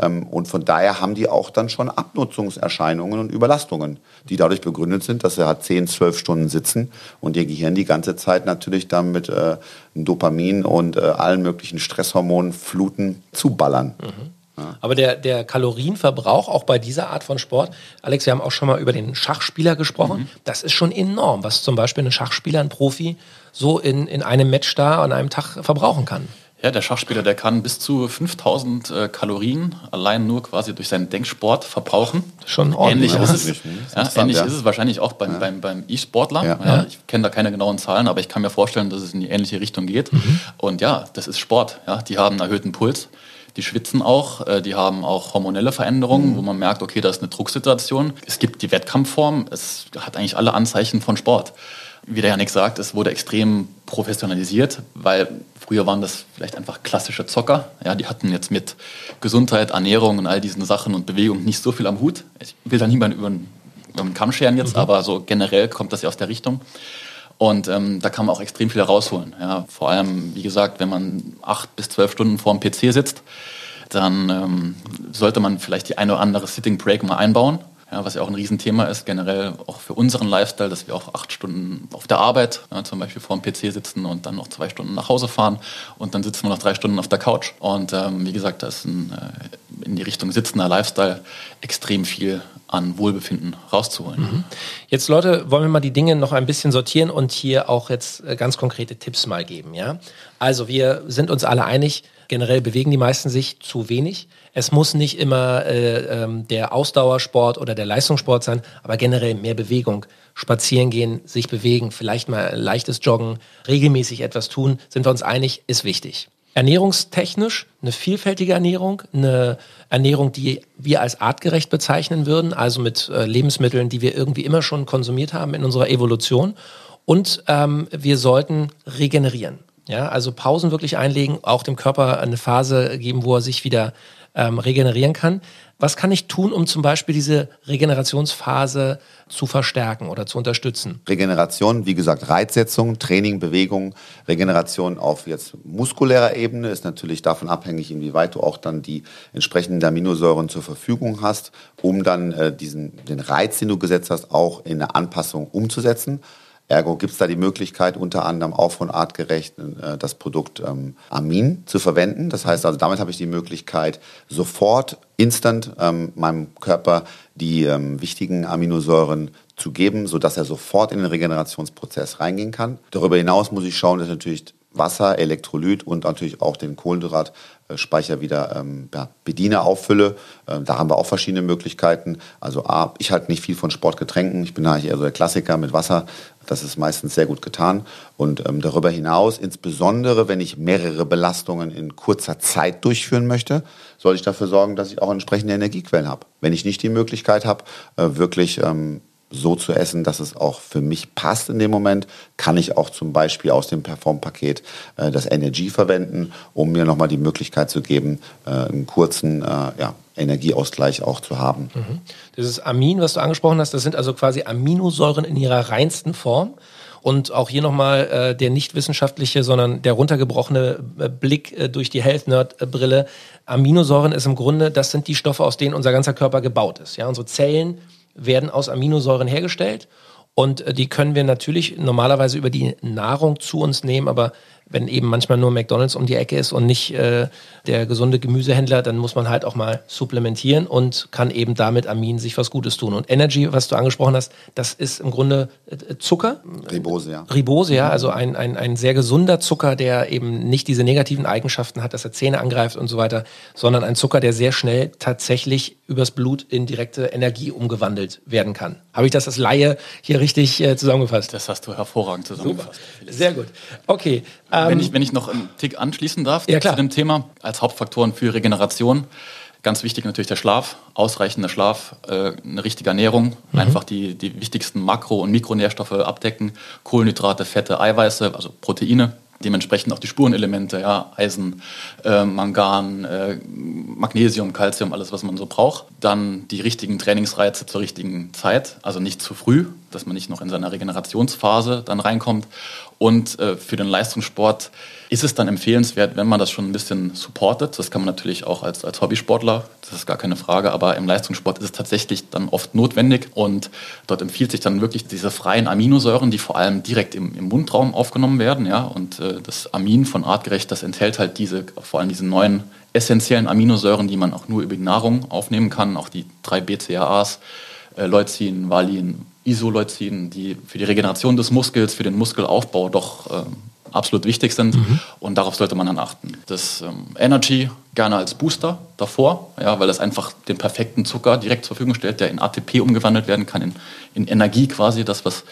Ähm, Und von daher haben die auch dann schon Abnutzungserscheinungen und Überlastungen, die dadurch begründet sind, dass sie halt 10, 12 Stunden sitzen und ihr Gehirn die ganze Zeit natürlich dann mit äh, Dopamin und äh, allen möglichen Stresshormonen, Fluten zuballern. Aber der, der Kalorienverbrauch auch bei dieser Art von Sport, Alex, wir haben auch schon mal über den Schachspieler gesprochen, das ist schon enorm, was zum Beispiel ein Schachspieler, ein Profi, so in, in einem Match da an einem Tag verbrauchen kann. Ja, der Schachspieler, der kann bis zu 5000 äh, Kalorien allein nur quasi durch seinen Denksport verbrauchen. Schon ordentlich. Ähnlich ja. ist es, ja, ähnlich ja. ist es wahrscheinlich auch beim, beim, beim E-Sportler. Ja. Ja. Ich kenne da keine genauen Zahlen, aber ich kann mir vorstellen, dass es in die ähnliche Richtung geht. Und ja, das ist Sport. Ja. Die haben einen erhöhten Puls, die schwitzen auch, äh, die haben auch hormonelle Veränderungen, wo man merkt, okay, da ist eine Drucksituation. Es gibt die Wettkampfform, es hat eigentlich alle Anzeichen von Sport. Wie der Janik sagt, es wurde extrem professionalisiert, weil früher waren das vielleicht einfach klassische Zocker. Ja, die hatten jetzt mit Gesundheit, Ernährung und all diesen Sachen und Bewegung nicht so viel am Hut. Ich will da niemanden über den, über den Kamm scheren jetzt, aber so generell kommt das ja aus der Richtung. Und ähm, da kann man auch extrem viel herausholen. Ja. Vor allem, wie gesagt, wenn man acht bis zwölf Stunden vor dem PC sitzt, dann ähm, sollte man vielleicht die eine oder andere Sitting Break mal einbauen. Ja, was ja auch ein Riesenthema ist, generell auch für unseren Lifestyle, dass wir auch acht Stunden auf der Arbeit ja, zum Beispiel vor dem PC sitzen und dann noch zwei Stunden nach Hause fahren und dann sitzen wir noch drei Stunden auf der Couch. Und ähm, wie gesagt, da ist ein, äh, in die Richtung sitzender Lifestyle extrem viel an Wohlbefinden rauszuholen. Jetzt, Leute, wollen wir mal die Dinge noch ein bisschen sortieren und hier auch jetzt äh, ganz konkrete Tipps mal geben, ja? Also, wir sind uns alle einig, generell bewegen die meisten sich zu wenig. Es muss nicht immer äh, ähm, der Ausdauersport oder der Leistungssport sein, aber generell mehr Bewegung. Spazieren gehen, sich bewegen, vielleicht mal leichtes Joggen, regelmäßig etwas tun, sind wir uns einig, ist wichtig. Ernährungstechnisch eine vielfältige Ernährung, eine Ernährung, die wir als artgerecht bezeichnen würden, also mit äh, Lebensmitteln, die wir irgendwie immer schon konsumiert haben in unserer Evolution. Und ähm, wir sollten regenerieren. Ja, also Pausen wirklich einlegen, auch dem Körper eine Phase geben, wo er sich wieder ähm, regenerieren kann. Was kann ich tun, um zum Beispiel diese Regenerationsphase zu verstärken oder zu unterstützen? Regeneration, wie gesagt, Reizsetzung, Training, Bewegung, Regeneration auf jetzt muskulärer Ebene ist natürlich davon abhängig, inwieweit du auch dann die entsprechenden Aminosäuren zur Verfügung hast, um dann äh, diesen, den Reiz, den du gesetzt hast, auch in eine Anpassung umzusetzen. Ergo gibt es da die Möglichkeit, unter anderem auch von artgerecht äh, das Produkt ähm, Amin zu verwenden. Das heißt also, damit habe ich die Möglichkeit, sofort, instant ähm, meinem Körper die ähm, wichtigen Aminosäuren zu geben, sodass er sofort in den Regenerationsprozess reingehen kann. Darüber hinaus muss ich schauen, dass natürlich Wasser, Elektrolyt und natürlich auch den Kohlenhydratspeicher wieder ähm, ja, bediene, auffülle. Ähm, da haben wir auch verschiedene Möglichkeiten. Also A, ich halte nicht viel von Sportgetränken. Ich bin eigentlich eher so der Klassiker mit Wasser. Das ist meistens sehr gut getan. Und ähm, darüber hinaus, insbesondere wenn ich mehrere Belastungen in kurzer Zeit durchführen möchte, soll ich dafür sorgen, dass ich auch entsprechende Energiequellen habe. Wenn ich nicht die Möglichkeit habe, äh, wirklich ähm, so zu essen, dass es auch für mich passt in dem Moment, kann ich auch zum Beispiel aus dem Perform-Paket äh, das Energy verwenden, um mir nochmal die Möglichkeit zu geben, äh, einen kurzen äh, ja, Energieausgleich auch zu haben. Mhm. Dieses Amin, was du angesprochen hast, das sind also quasi Aminosäuren in ihrer reinsten Form. Und auch hier nochmal äh, der nicht wissenschaftliche, sondern der runtergebrochene äh, Blick äh, durch die Health Nerd-Brille. Aminosäuren ist im Grunde, das sind die Stoffe, aus denen unser ganzer Körper gebaut ist. Ja, unsere Zellen werden aus Aminosäuren hergestellt und äh, die können wir natürlich normalerweise über die Nahrung zu uns nehmen, aber wenn eben manchmal nur McDonalds um die Ecke ist und nicht äh, der gesunde Gemüsehändler, dann muss man halt auch mal supplementieren und kann eben damit Amin sich was Gutes tun. Und Energy, was du angesprochen hast, das ist im Grunde äh, Zucker. Ribose, ja. Ribose, ja, also ein, ein, ein sehr gesunder Zucker, der eben nicht diese negativen Eigenschaften hat, dass er Zähne angreift und so weiter, sondern ein Zucker, der sehr schnell tatsächlich übers Blut in direkte Energie umgewandelt werden kann. Habe ich das als Laie hier richtig äh, zusammengefasst? Das hast du hervorragend zusammengefasst. Super. Sehr gut. Okay. Ähm, wenn, ich, wenn ich noch einen Tick anschließen darf ja, zu dem Thema, als Hauptfaktoren für Regeneration. Ganz wichtig natürlich der Schlaf, ausreichender Schlaf, äh, eine richtige Ernährung, mhm. einfach die, die wichtigsten Makro- und Mikronährstoffe abdecken, Kohlenhydrate, Fette, Eiweiße, also Proteine, dementsprechend auch die Spurenelemente, ja, Eisen, äh, Mangan, äh, Magnesium, Calcium, alles, was man so braucht. Dann die richtigen Trainingsreize zur richtigen Zeit, also nicht zu früh, dass man nicht noch in seiner Regenerationsphase dann reinkommt. Und äh, für den Leistungssport ist es dann empfehlenswert, wenn man das schon ein bisschen supportet. Das kann man natürlich auch als, als Hobbysportler, das ist gar keine Frage, aber im Leistungssport ist es tatsächlich dann oft notwendig und dort empfiehlt sich dann wirklich diese freien Aminosäuren, die vor allem direkt im, im Mundraum aufgenommen werden. Ja? Und äh, das Amin von Artgerecht, das enthält halt diese, vor allem diese neuen essentiellen Aminosäuren, die man auch nur über die Nahrung aufnehmen kann, auch die drei BCAAs, äh, Leucin, Valin, Isoleucin, die für die Regeneration des Muskels, für den Muskelaufbau doch äh, absolut wichtig sind mhm. und darauf sollte man dann achten. Das ähm, Energy gerne als Booster davor, ja, weil es einfach den perfekten Zucker direkt zur Verfügung stellt, der in ATP umgewandelt werden kann, in, in Energie quasi, das was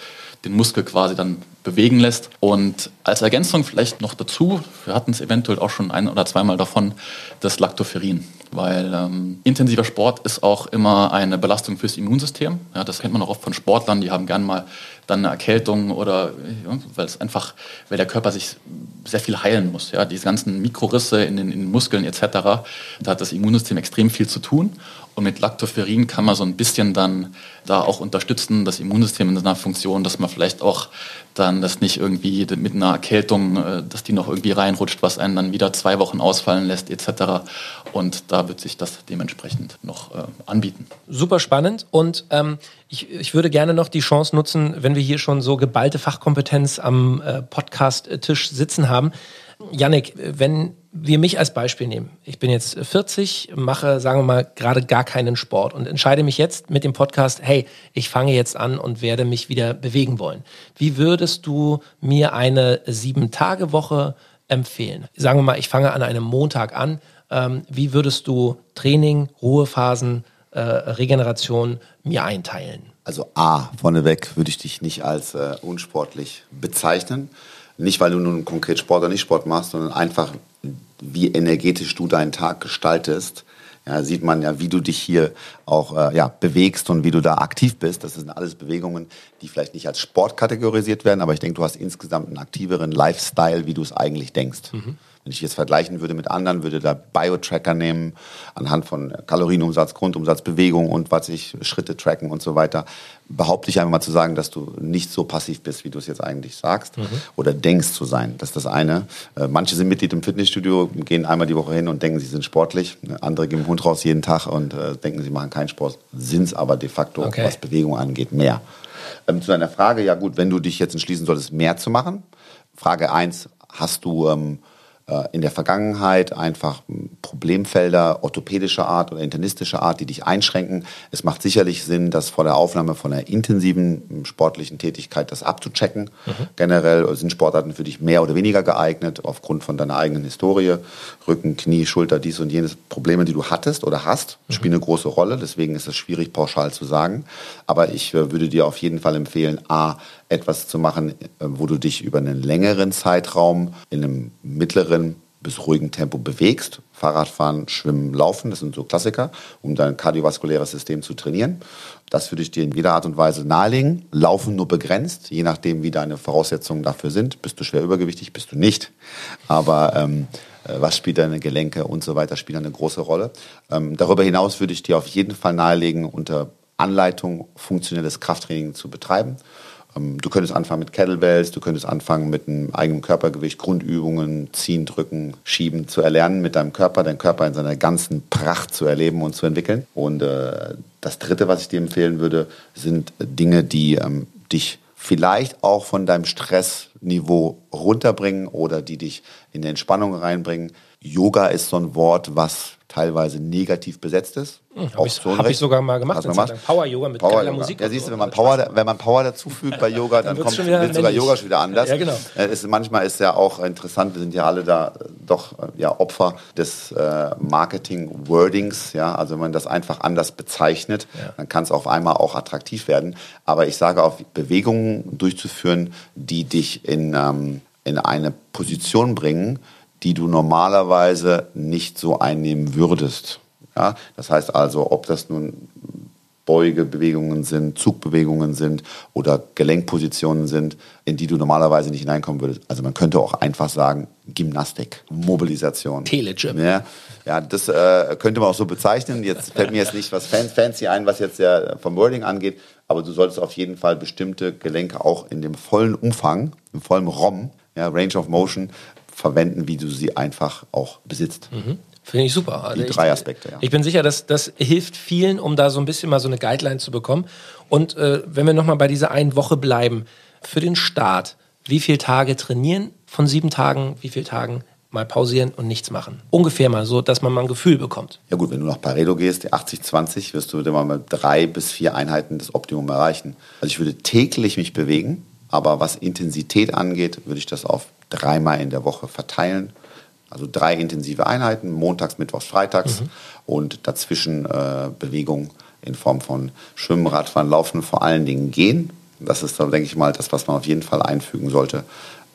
den Muskel quasi dann bewegen lässt. Und als Ergänzung vielleicht noch dazu, wir hatten es eventuell auch schon ein oder zweimal davon, das Lactoferrin. Weil ähm, intensiver Sport ist auch immer eine Belastung fürs Immunsystem. Ja, das kennt man auch oft von Sportlern, die haben gern mal dann eine Erkältung oder ja, weil es einfach, weil der Körper sich sehr viel heilen muss. Ja, diese ganzen Mikrorisse in den, in den Muskeln etc. Da hat das Immunsystem extrem viel zu tun. Und mit Lactoferrin kann man so ein bisschen dann da auch unterstützen, das Immunsystem in seiner Funktion, dass man vielleicht auch dann das nicht irgendwie mit einer Erkältung, äh, dass die noch irgendwie reinrutscht, was einen dann wieder zwei Wochen ausfallen lässt etc. Und da wird sich das dementsprechend noch äh, anbieten. Super spannend und ähm, ich, ich würde gerne noch die Chance nutzen, wenn wir hier schon so geballte Fachkompetenz am äh, Podcast-Tisch sitzen haben. Yannick, wenn wir mich als Beispiel nehmen. Ich bin jetzt 40, mache, sagen wir mal, gerade gar keinen Sport und entscheide mich jetzt mit dem Podcast, hey, ich fange jetzt an und werde mich wieder bewegen wollen. Wie würdest du mir eine Sieben-Tage-Woche empfehlen? Sagen wir mal, ich fange an einem Montag an. Ähm, wie würdest du Training, Ruhephasen, äh, Regeneration mir einteilen? Also A, vorneweg würde ich dich nicht als äh, unsportlich bezeichnen. Nicht, weil du nun konkret Sport oder nicht Sport machst, sondern einfach, wie energetisch du deinen Tag gestaltest. Ja, sieht man ja, wie du dich hier auch äh, ja, bewegst und wie du da aktiv bist. Das sind alles Bewegungen, die vielleicht nicht als Sport kategorisiert werden, aber ich denke, du hast insgesamt einen aktiveren Lifestyle, wie du es eigentlich denkst. Mhm. Wenn ich jetzt vergleichen würde mit anderen, würde da Bio-Tracker nehmen, anhand von Kalorienumsatz, Grundumsatz, Bewegung und was ich, Schritte tracken und so weiter, behaupte ich einfach mal zu sagen, dass du nicht so passiv bist, wie du es jetzt eigentlich sagst mhm. oder denkst zu sein. Das ist das eine. Äh, manche sind Mitglied im Fitnessstudio, gehen einmal die Woche hin und denken, sie sind sportlich. Andere gehen im Hund raus jeden Tag und äh, denken, sie machen keinen Sport, sind es aber de facto, okay. was Bewegung angeht, mehr. Ähm, zu deiner Frage, ja gut, wenn du dich jetzt entschließen solltest, mehr zu machen. Frage eins, hast du ähm, äh, in der Vergangenheit einfach Problemfelder orthopädischer Art oder internistischer Art, die dich einschränken. Es macht sicherlich Sinn, das vor der Aufnahme von einer intensiven sportlichen Tätigkeit das abzuchecken. Mhm. Generell sind Sportarten für dich mehr oder weniger geeignet aufgrund von deiner eigenen Historie. Rücken, Knie, Schulter, dies und jenes. Probleme, die du hattest oder hast, mhm. spielen eine große Rolle. Deswegen ist es schwierig pauschal zu sagen. Aber ich äh, würde dir auf jeden Fall empfehlen, a, etwas zu machen, äh, wo du dich über einen längeren Zeitraum in einem mittleren bis ruhigen Tempo bewegst. Fahrradfahren, Schwimmen, Laufen, das sind so Klassiker, um dein kardiovaskuläres System zu trainieren. Das würde ich dir in jeder Art und Weise nahelegen. Laufen nur begrenzt, je nachdem, wie deine Voraussetzungen dafür sind. Bist du schwer übergewichtig, bist du nicht. Aber ähm, äh, was spielt deine Gelenke und so weiter, spielt eine große Rolle. Ähm, darüber hinaus würde ich dir auf jeden Fall nahelegen, unter Anleitung funktionelles Krafttraining zu betreiben. Ähm, du könntest anfangen mit Kettlebells, du könntest anfangen mit einem eigenen Körpergewicht, Grundübungen, ziehen, drücken, schieben zu erlernen mit deinem Körper, deinen Körper in seiner ganzen Pracht zu erleben und zu entwickeln. Und äh, das Dritte, was ich dir empfehlen würde, sind Dinge, die ähm, dich vielleicht auch von deinem Stressniveau runterbringen oder die dich in die Entspannung reinbringen. Yoga ist so ein Wort, was teilweise negativ besetzt ist. Hm, Habe ich, so hab ich, sogar mal gemacht. gemacht? Power-Yoga mit Power geiler Musik. Ja, siehst du, wenn man Power, wenn man Power dazufügt bei Yoga, dann, dann kommt wird sogar Yoga schon wieder anders. Ja, genau. Äh, es, manchmal ist ja auch interessant, wir sind ja alle da doch äh, ja, Opfer des äh, Marketing-Wordings. Ja? Also wenn man das einfach anders bezeichnet, ja. dann kann es auf einmal auch attraktiv werden. Aber ich sage auch, Bewegungen durchzuführen, die dich in, ähm, in eine Position bringen, die du normalerweise nicht so einnehmen würdest. Ja, das heißt also, ob das nun Beugebewegungen sind, Zugbewegungen sind oder Gelenkpositionen sind, in die du normalerweise nicht hineinkommen würdest. Also man könnte auch einfach sagen, Gymnastik, Mobilisation. Telegym. Ja, ja das äh, könnte man auch so bezeichnen. Jetzt fällt mir jetzt nicht was fancy ein, was jetzt ja vom Wording angeht, aber du solltest auf jeden Fall bestimmte Gelenke auch in dem vollen Umfang, im vollen ROM, ja, Range of Motion, verwenden, wie du sie einfach auch besitzt. Mhm. Finde ich super. Also Die drei Aspekte, ja. Ich bin sicher, dass das hilft vielen, um da so ein bisschen mal so eine Guideline zu bekommen. Und äh, wenn wir nochmal bei dieser einen Woche bleiben, für den Start, wie viele Tage trainieren von sieben Tagen, wie viele Tagen mal pausieren und nichts machen. Ungefähr mal so, dass man mal ein Gefühl bekommt. Ja gut, wenn du nach Pareto gehst, 80-20, wirst du immer mit drei bis vier Einheiten das Optimum erreichen. Also ich würde täglich mich bewegen, aber was Intensität angeht, würde ich das auf dreimal in der Woche verteilen. Also drei intensive Einheiten, montags, mittwochs, freitags mhm. und dazwischen äh, Bewegung in Form von Schwimmen, Radfahren, Laufen, vor allen Dingen Gehen. Das ist, denke ich mal, das, was man auf jeden Fall einfügen sollte.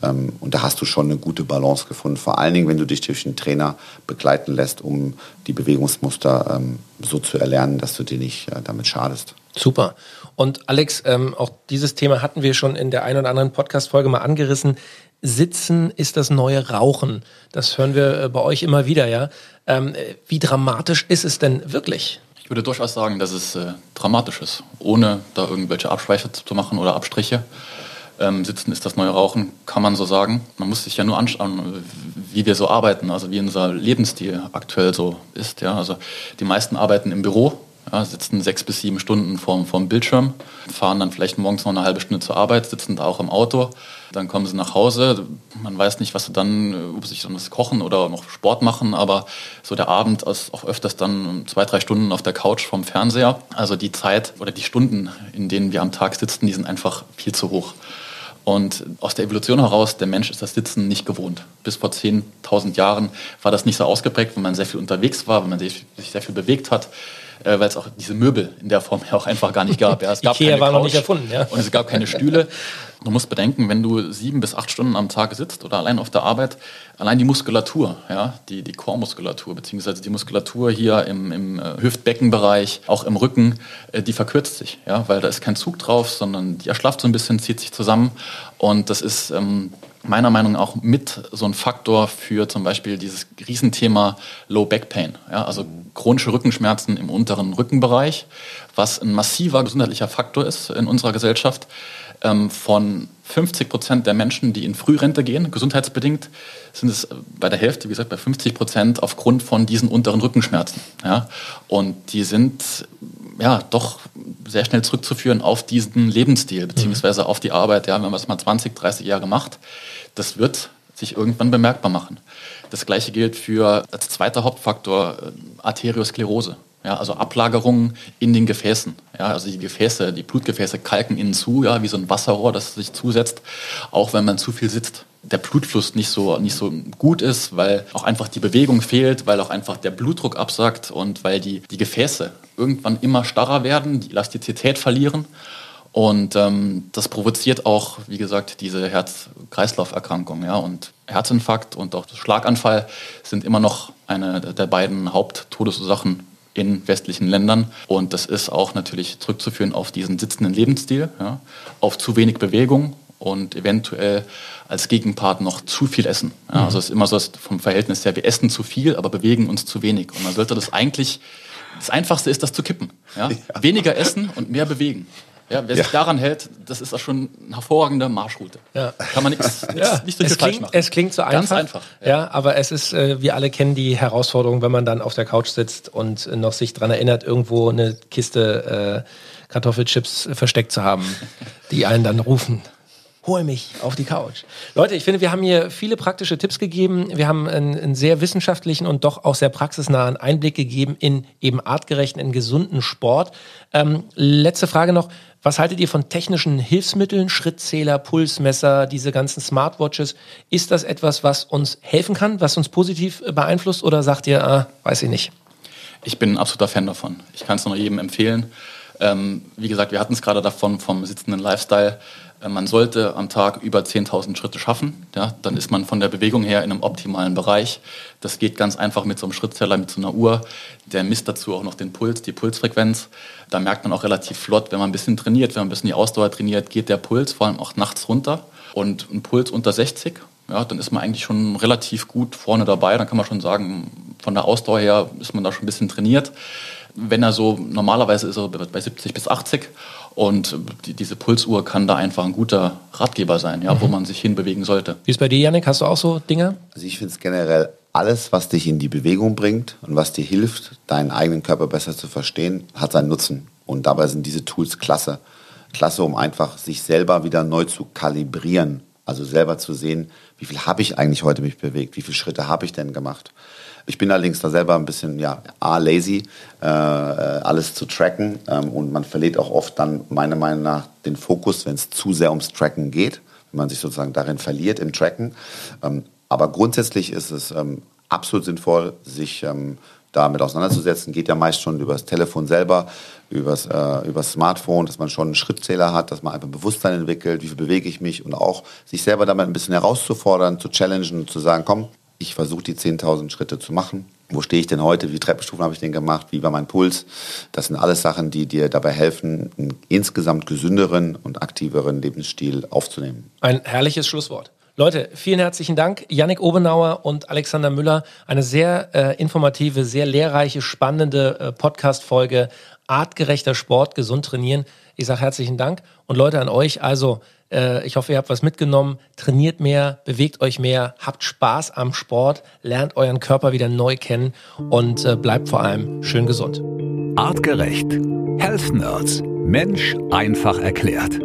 Ähm, und da hast du schon eine gute Balance gefunden. Vor allen Dingen, wenn du dich durch einen Trainer begleiten lässt, um die Bewegungsmuster ähm, so zu erlernen, dass du dir nicht äh, damit schadest. Super. Und Alex, ähm, auch dieses Thema hatten wir schon in der einen oder anderen Podcast-Folge mal angerissen. Sitzen ist das neue Rauchen. Das hören wir äh, bei euch immer wieder, ja. Ähm, wie dramatisch ist es denn wirklich? Ich würde durchaus sagen, dass es äh, dramatisch ist, ohne da irgendwelche Abschweife zu machen oder Abstriche. Ähm, Sitzen ist das neue Rauchen, kann man so sagen. Man muss sich ja nur anschauen, wie wir so arbeiten, also wie unser Lebensstil aktuell so ist. Ja. Also die meisten arbeiten im Büro, ja, sitzen sechs bis sieben Stunden vorm, vorm Bildschirm, fahren dann vielleicht morgens noch eine halbe Stunde zur Arbeit, sitzen da auch im Auto, dann kommen sie nach Hause. Man weiß nicht, was sie dann, äh, ob sie sich dann was kochen oder noch Sport machen, aber so der Abend ist auch öfters dann zwei, drei Stunden auf der Couch vom Fernseher. Also die Zeit oder die Stunden, in denen wir am Tag sitzen, die sind einfach viel zu hoch. Und aus der Evolution heraus, der Mensch ist das Sitzen nicht gewohnt. Bis vor 10.000 Jahren war das nicht so ausgeprägt, wenn man sehr viel unterwegs war, wenn man sich sehr viel bewegt hat äh, weil es auch diese Möbel in der Form ja auch einfach gar nicht gab. Ja, es gab Ikea war Couch noch nicht erfunden, ja. Und es gab keine Stühle. Du musst bedenken, wenn du sieben bis acht Stunden am Tag sitzt oder allein auf der Arbeit, allein die Muskulatur, ja, die, die Core-Muskulatur, beziehungsweise die Muskulatur hier im, im äh, Hüftbeckenbereich, auch im Rücken, äh, die verkürzt sich, ja, weil da ist kein Zug drauf, sondern die erschlafft so ein bisschen, zieht sich zusammen und das ist ähm, meiner Meinung nach auch mit so ein Faktor für zum Beispiel dieses Riesenthema Low Back Pain, ja, also chronische Rückenschmerzen im unteren Rückenbereich, was ein massiver gesundheitlicher Faktor ist in unserer Gesellschaft. Ähm, von 50 Prozent der Menschen, die in Frührente gehen, gesundheitsbedingt, sind es bei der Hälfte, wie gesagt, bei 50 Prozent aufgrund von diesen unteren Rückenschmerzen. Ja? Und die sind ja doch sehr schnell zurückzuführen auf diesen Lebensstil, beziehungsweise auf die Arbeit. Ja, wenn man es mal 20, 30 Jahre macht, das wird sich irgendwann bemerkbar machen. Das gleiche gilt für als zweiter Hauptfaktor äh, Arteriosklerose. Ja, also Ablagerungen in den Gefäßen. Ja, also die Gefäße, die Blutgefäße kalken innen zu, ja, wie so ein Wasserrohr, das sich zusetzt, auch wenn man zu viel sitzt. Der Blutfluss nicht so, nicht so gut ist, weil auch einfach die Bewegung fehlt, weil auch einfach der Blutdruck absackt und weil die, die Gefäße irgendwann immer starrer werden, die Elastizität verlieren. Und ähm, das provoziert auch, wie gesagt, diese Herz-Kreislauf-Erkrankung. Ja? Und Herzinfarkt und auch Schlaganfall sind immer noch eine der beiden Haupttodesursachen in westlichen Ländern. Und das ist auch natürlich zurückzuführen auf diesen sitzenden Lebensstil, ja, auf zu wenig Bewegung und eventuell als Gegenpart noch zu viel Essen. Ja, mhm. also es ist immer so vom Verhältnis her, wir essen zu viel, aber bewegen uns zu wenig. Und man sollte das eigentlich, das Einfachste ist, das zu kippen. Ja? ja. Weniger essen und mehr bewegen. Ja, wer sich daran hält, das ist auch schon eine hervorragende Marschroute. Kann man nichts, ja. nicht so viel falsch machen. Es klingt so einfach. Ganz einfach. Ja. aber es ist, äh, wir alle kennen die Herausforderung, wenn man dann auf der Couch sitzt und noch sich daran erinnert, irgendwo eine Kiste äh, Kartoffelchips versteckt zu haben, die einen dann rufen hol mich auf die Couch. Leute, ich finde, wir haben hier viele praktische Tipps gegeben. Wir haben einen, einen, sehr wissenschaftlichen und doch auch sehr praxisnahen Einblick gegeben in eben artgerechten, in gesunden Sport. Ähm, letzte Frage noch. Was haltet ihr von technischen Hilfsmitteln, Schrittzähler, Pulsmesser, diese ganzen Smartwatches? Ist das etwas, was uns helfen kann, was uns positiv beeinflusst oder sagt ihr, ah, weiß ich nicht? Ich bin ein absoluter Fan davon. Ich kann es nur jedem empfehlen. Ähm, wie gesagt, wir hatten es gerade davon vom sitzenden Lifestyle. Äh, man sollte am Tag über 10.000 Schritte schaffen. Ja, dann ist man von der Bewegung her in einem optimalen Bereich. Das geht ganz einfach mit so einem Schrittzähler, mit so einer Uhr. Der misst dazu auch noch den Puls, die Pulsfrequenz. Da merkt man auch relativ flott, wenn man ein bisschen trainiert, wenn man ein bisschen die Ausdauer trainiert, geht der Puls vor allem auch nachts runter. Und ein Puls unter 60, ja, dann ist man eigentlich schon relativ gut vorne dabei. Dann kann man schon sagen, von der Ausdauer her ist man da schon ein bisschen trainiert. Wenn er so, normalerweise ist er bei 70 bis 80 und die, diese Pulsuhr kann da einfach ein guter Ratgeber sein, ja, mhm. wo man sich hinbewegen sollte. Wie ist bei dir, Janik? Hast du auch so Dinge? Also ich finde es generell alles, was dich in die Bewegung bringt und was dir hilft, deinen eigenen Körper besser zu verstehen, hat seinen Nutzen. Und dabei sind diese Tools klasse. Klasse, um einfach sich selber wieder neu zu kalibrieren. Also selber zu sehen, wie viel habe ich eigentlich heute mich bewegt, wie viele Schritte habe ich denn gemacht. Ich bin allerdings da selber ein bisschen, ja, A, lazy, äh, alles zu tracken. Ähm, und man verliert auch oft dann meiner Meinung nach den Fokus, wenn es zu sehr ums Tracken geht, wenn man sich sozusagen darin verliert im Tracken. Ähm, aber grundsätzlich ist es ähm, absolut sinnvoll, sich ähm, damit auseinanderzusetzen. Geht ja meist schon über das Telefon selber, übers, äh, Smartphone, dass man schon einen Schrittzähler hat, dass man einfach Bewusstsein entwickelt, wie viel bewege ich mich und auch sich selber damit ein bisschen herauszufordern, zu challengen und zu sagen, komm, ich versuche die 10.000 Schritte zu machen. Wo stehe ich denn heute? Wie Treppenstufen habe ich denn gemacht? Wie war mein Puls? Das sind alles Sachen, die dir dabei helfen, einen insgesamt gesünderen und aktiveren Lebensstil aufzunehmen. Ein herrliches Schlusswort. Leute, vielen herzlichen Dank. Yannick Obenauer und Alexander Müller. Eine sehr äh, informative, sehr lehrreiche, spannende äh, Podcast-Folge. Artgerechter Sport, gesund trainieren. Ich sage herzlichen Dank. Und Leute an euch, also äh, ich hoffe, ihr habt was mitgenommen. Trainiert mehr, bewegt euch mehr, habt Spaß am Sport, lernt euren Körper wieder neu kennen und äh, bleibt vor allem schön gesund. Artgerecht. Health Nerds. Mensch einfach erklärt.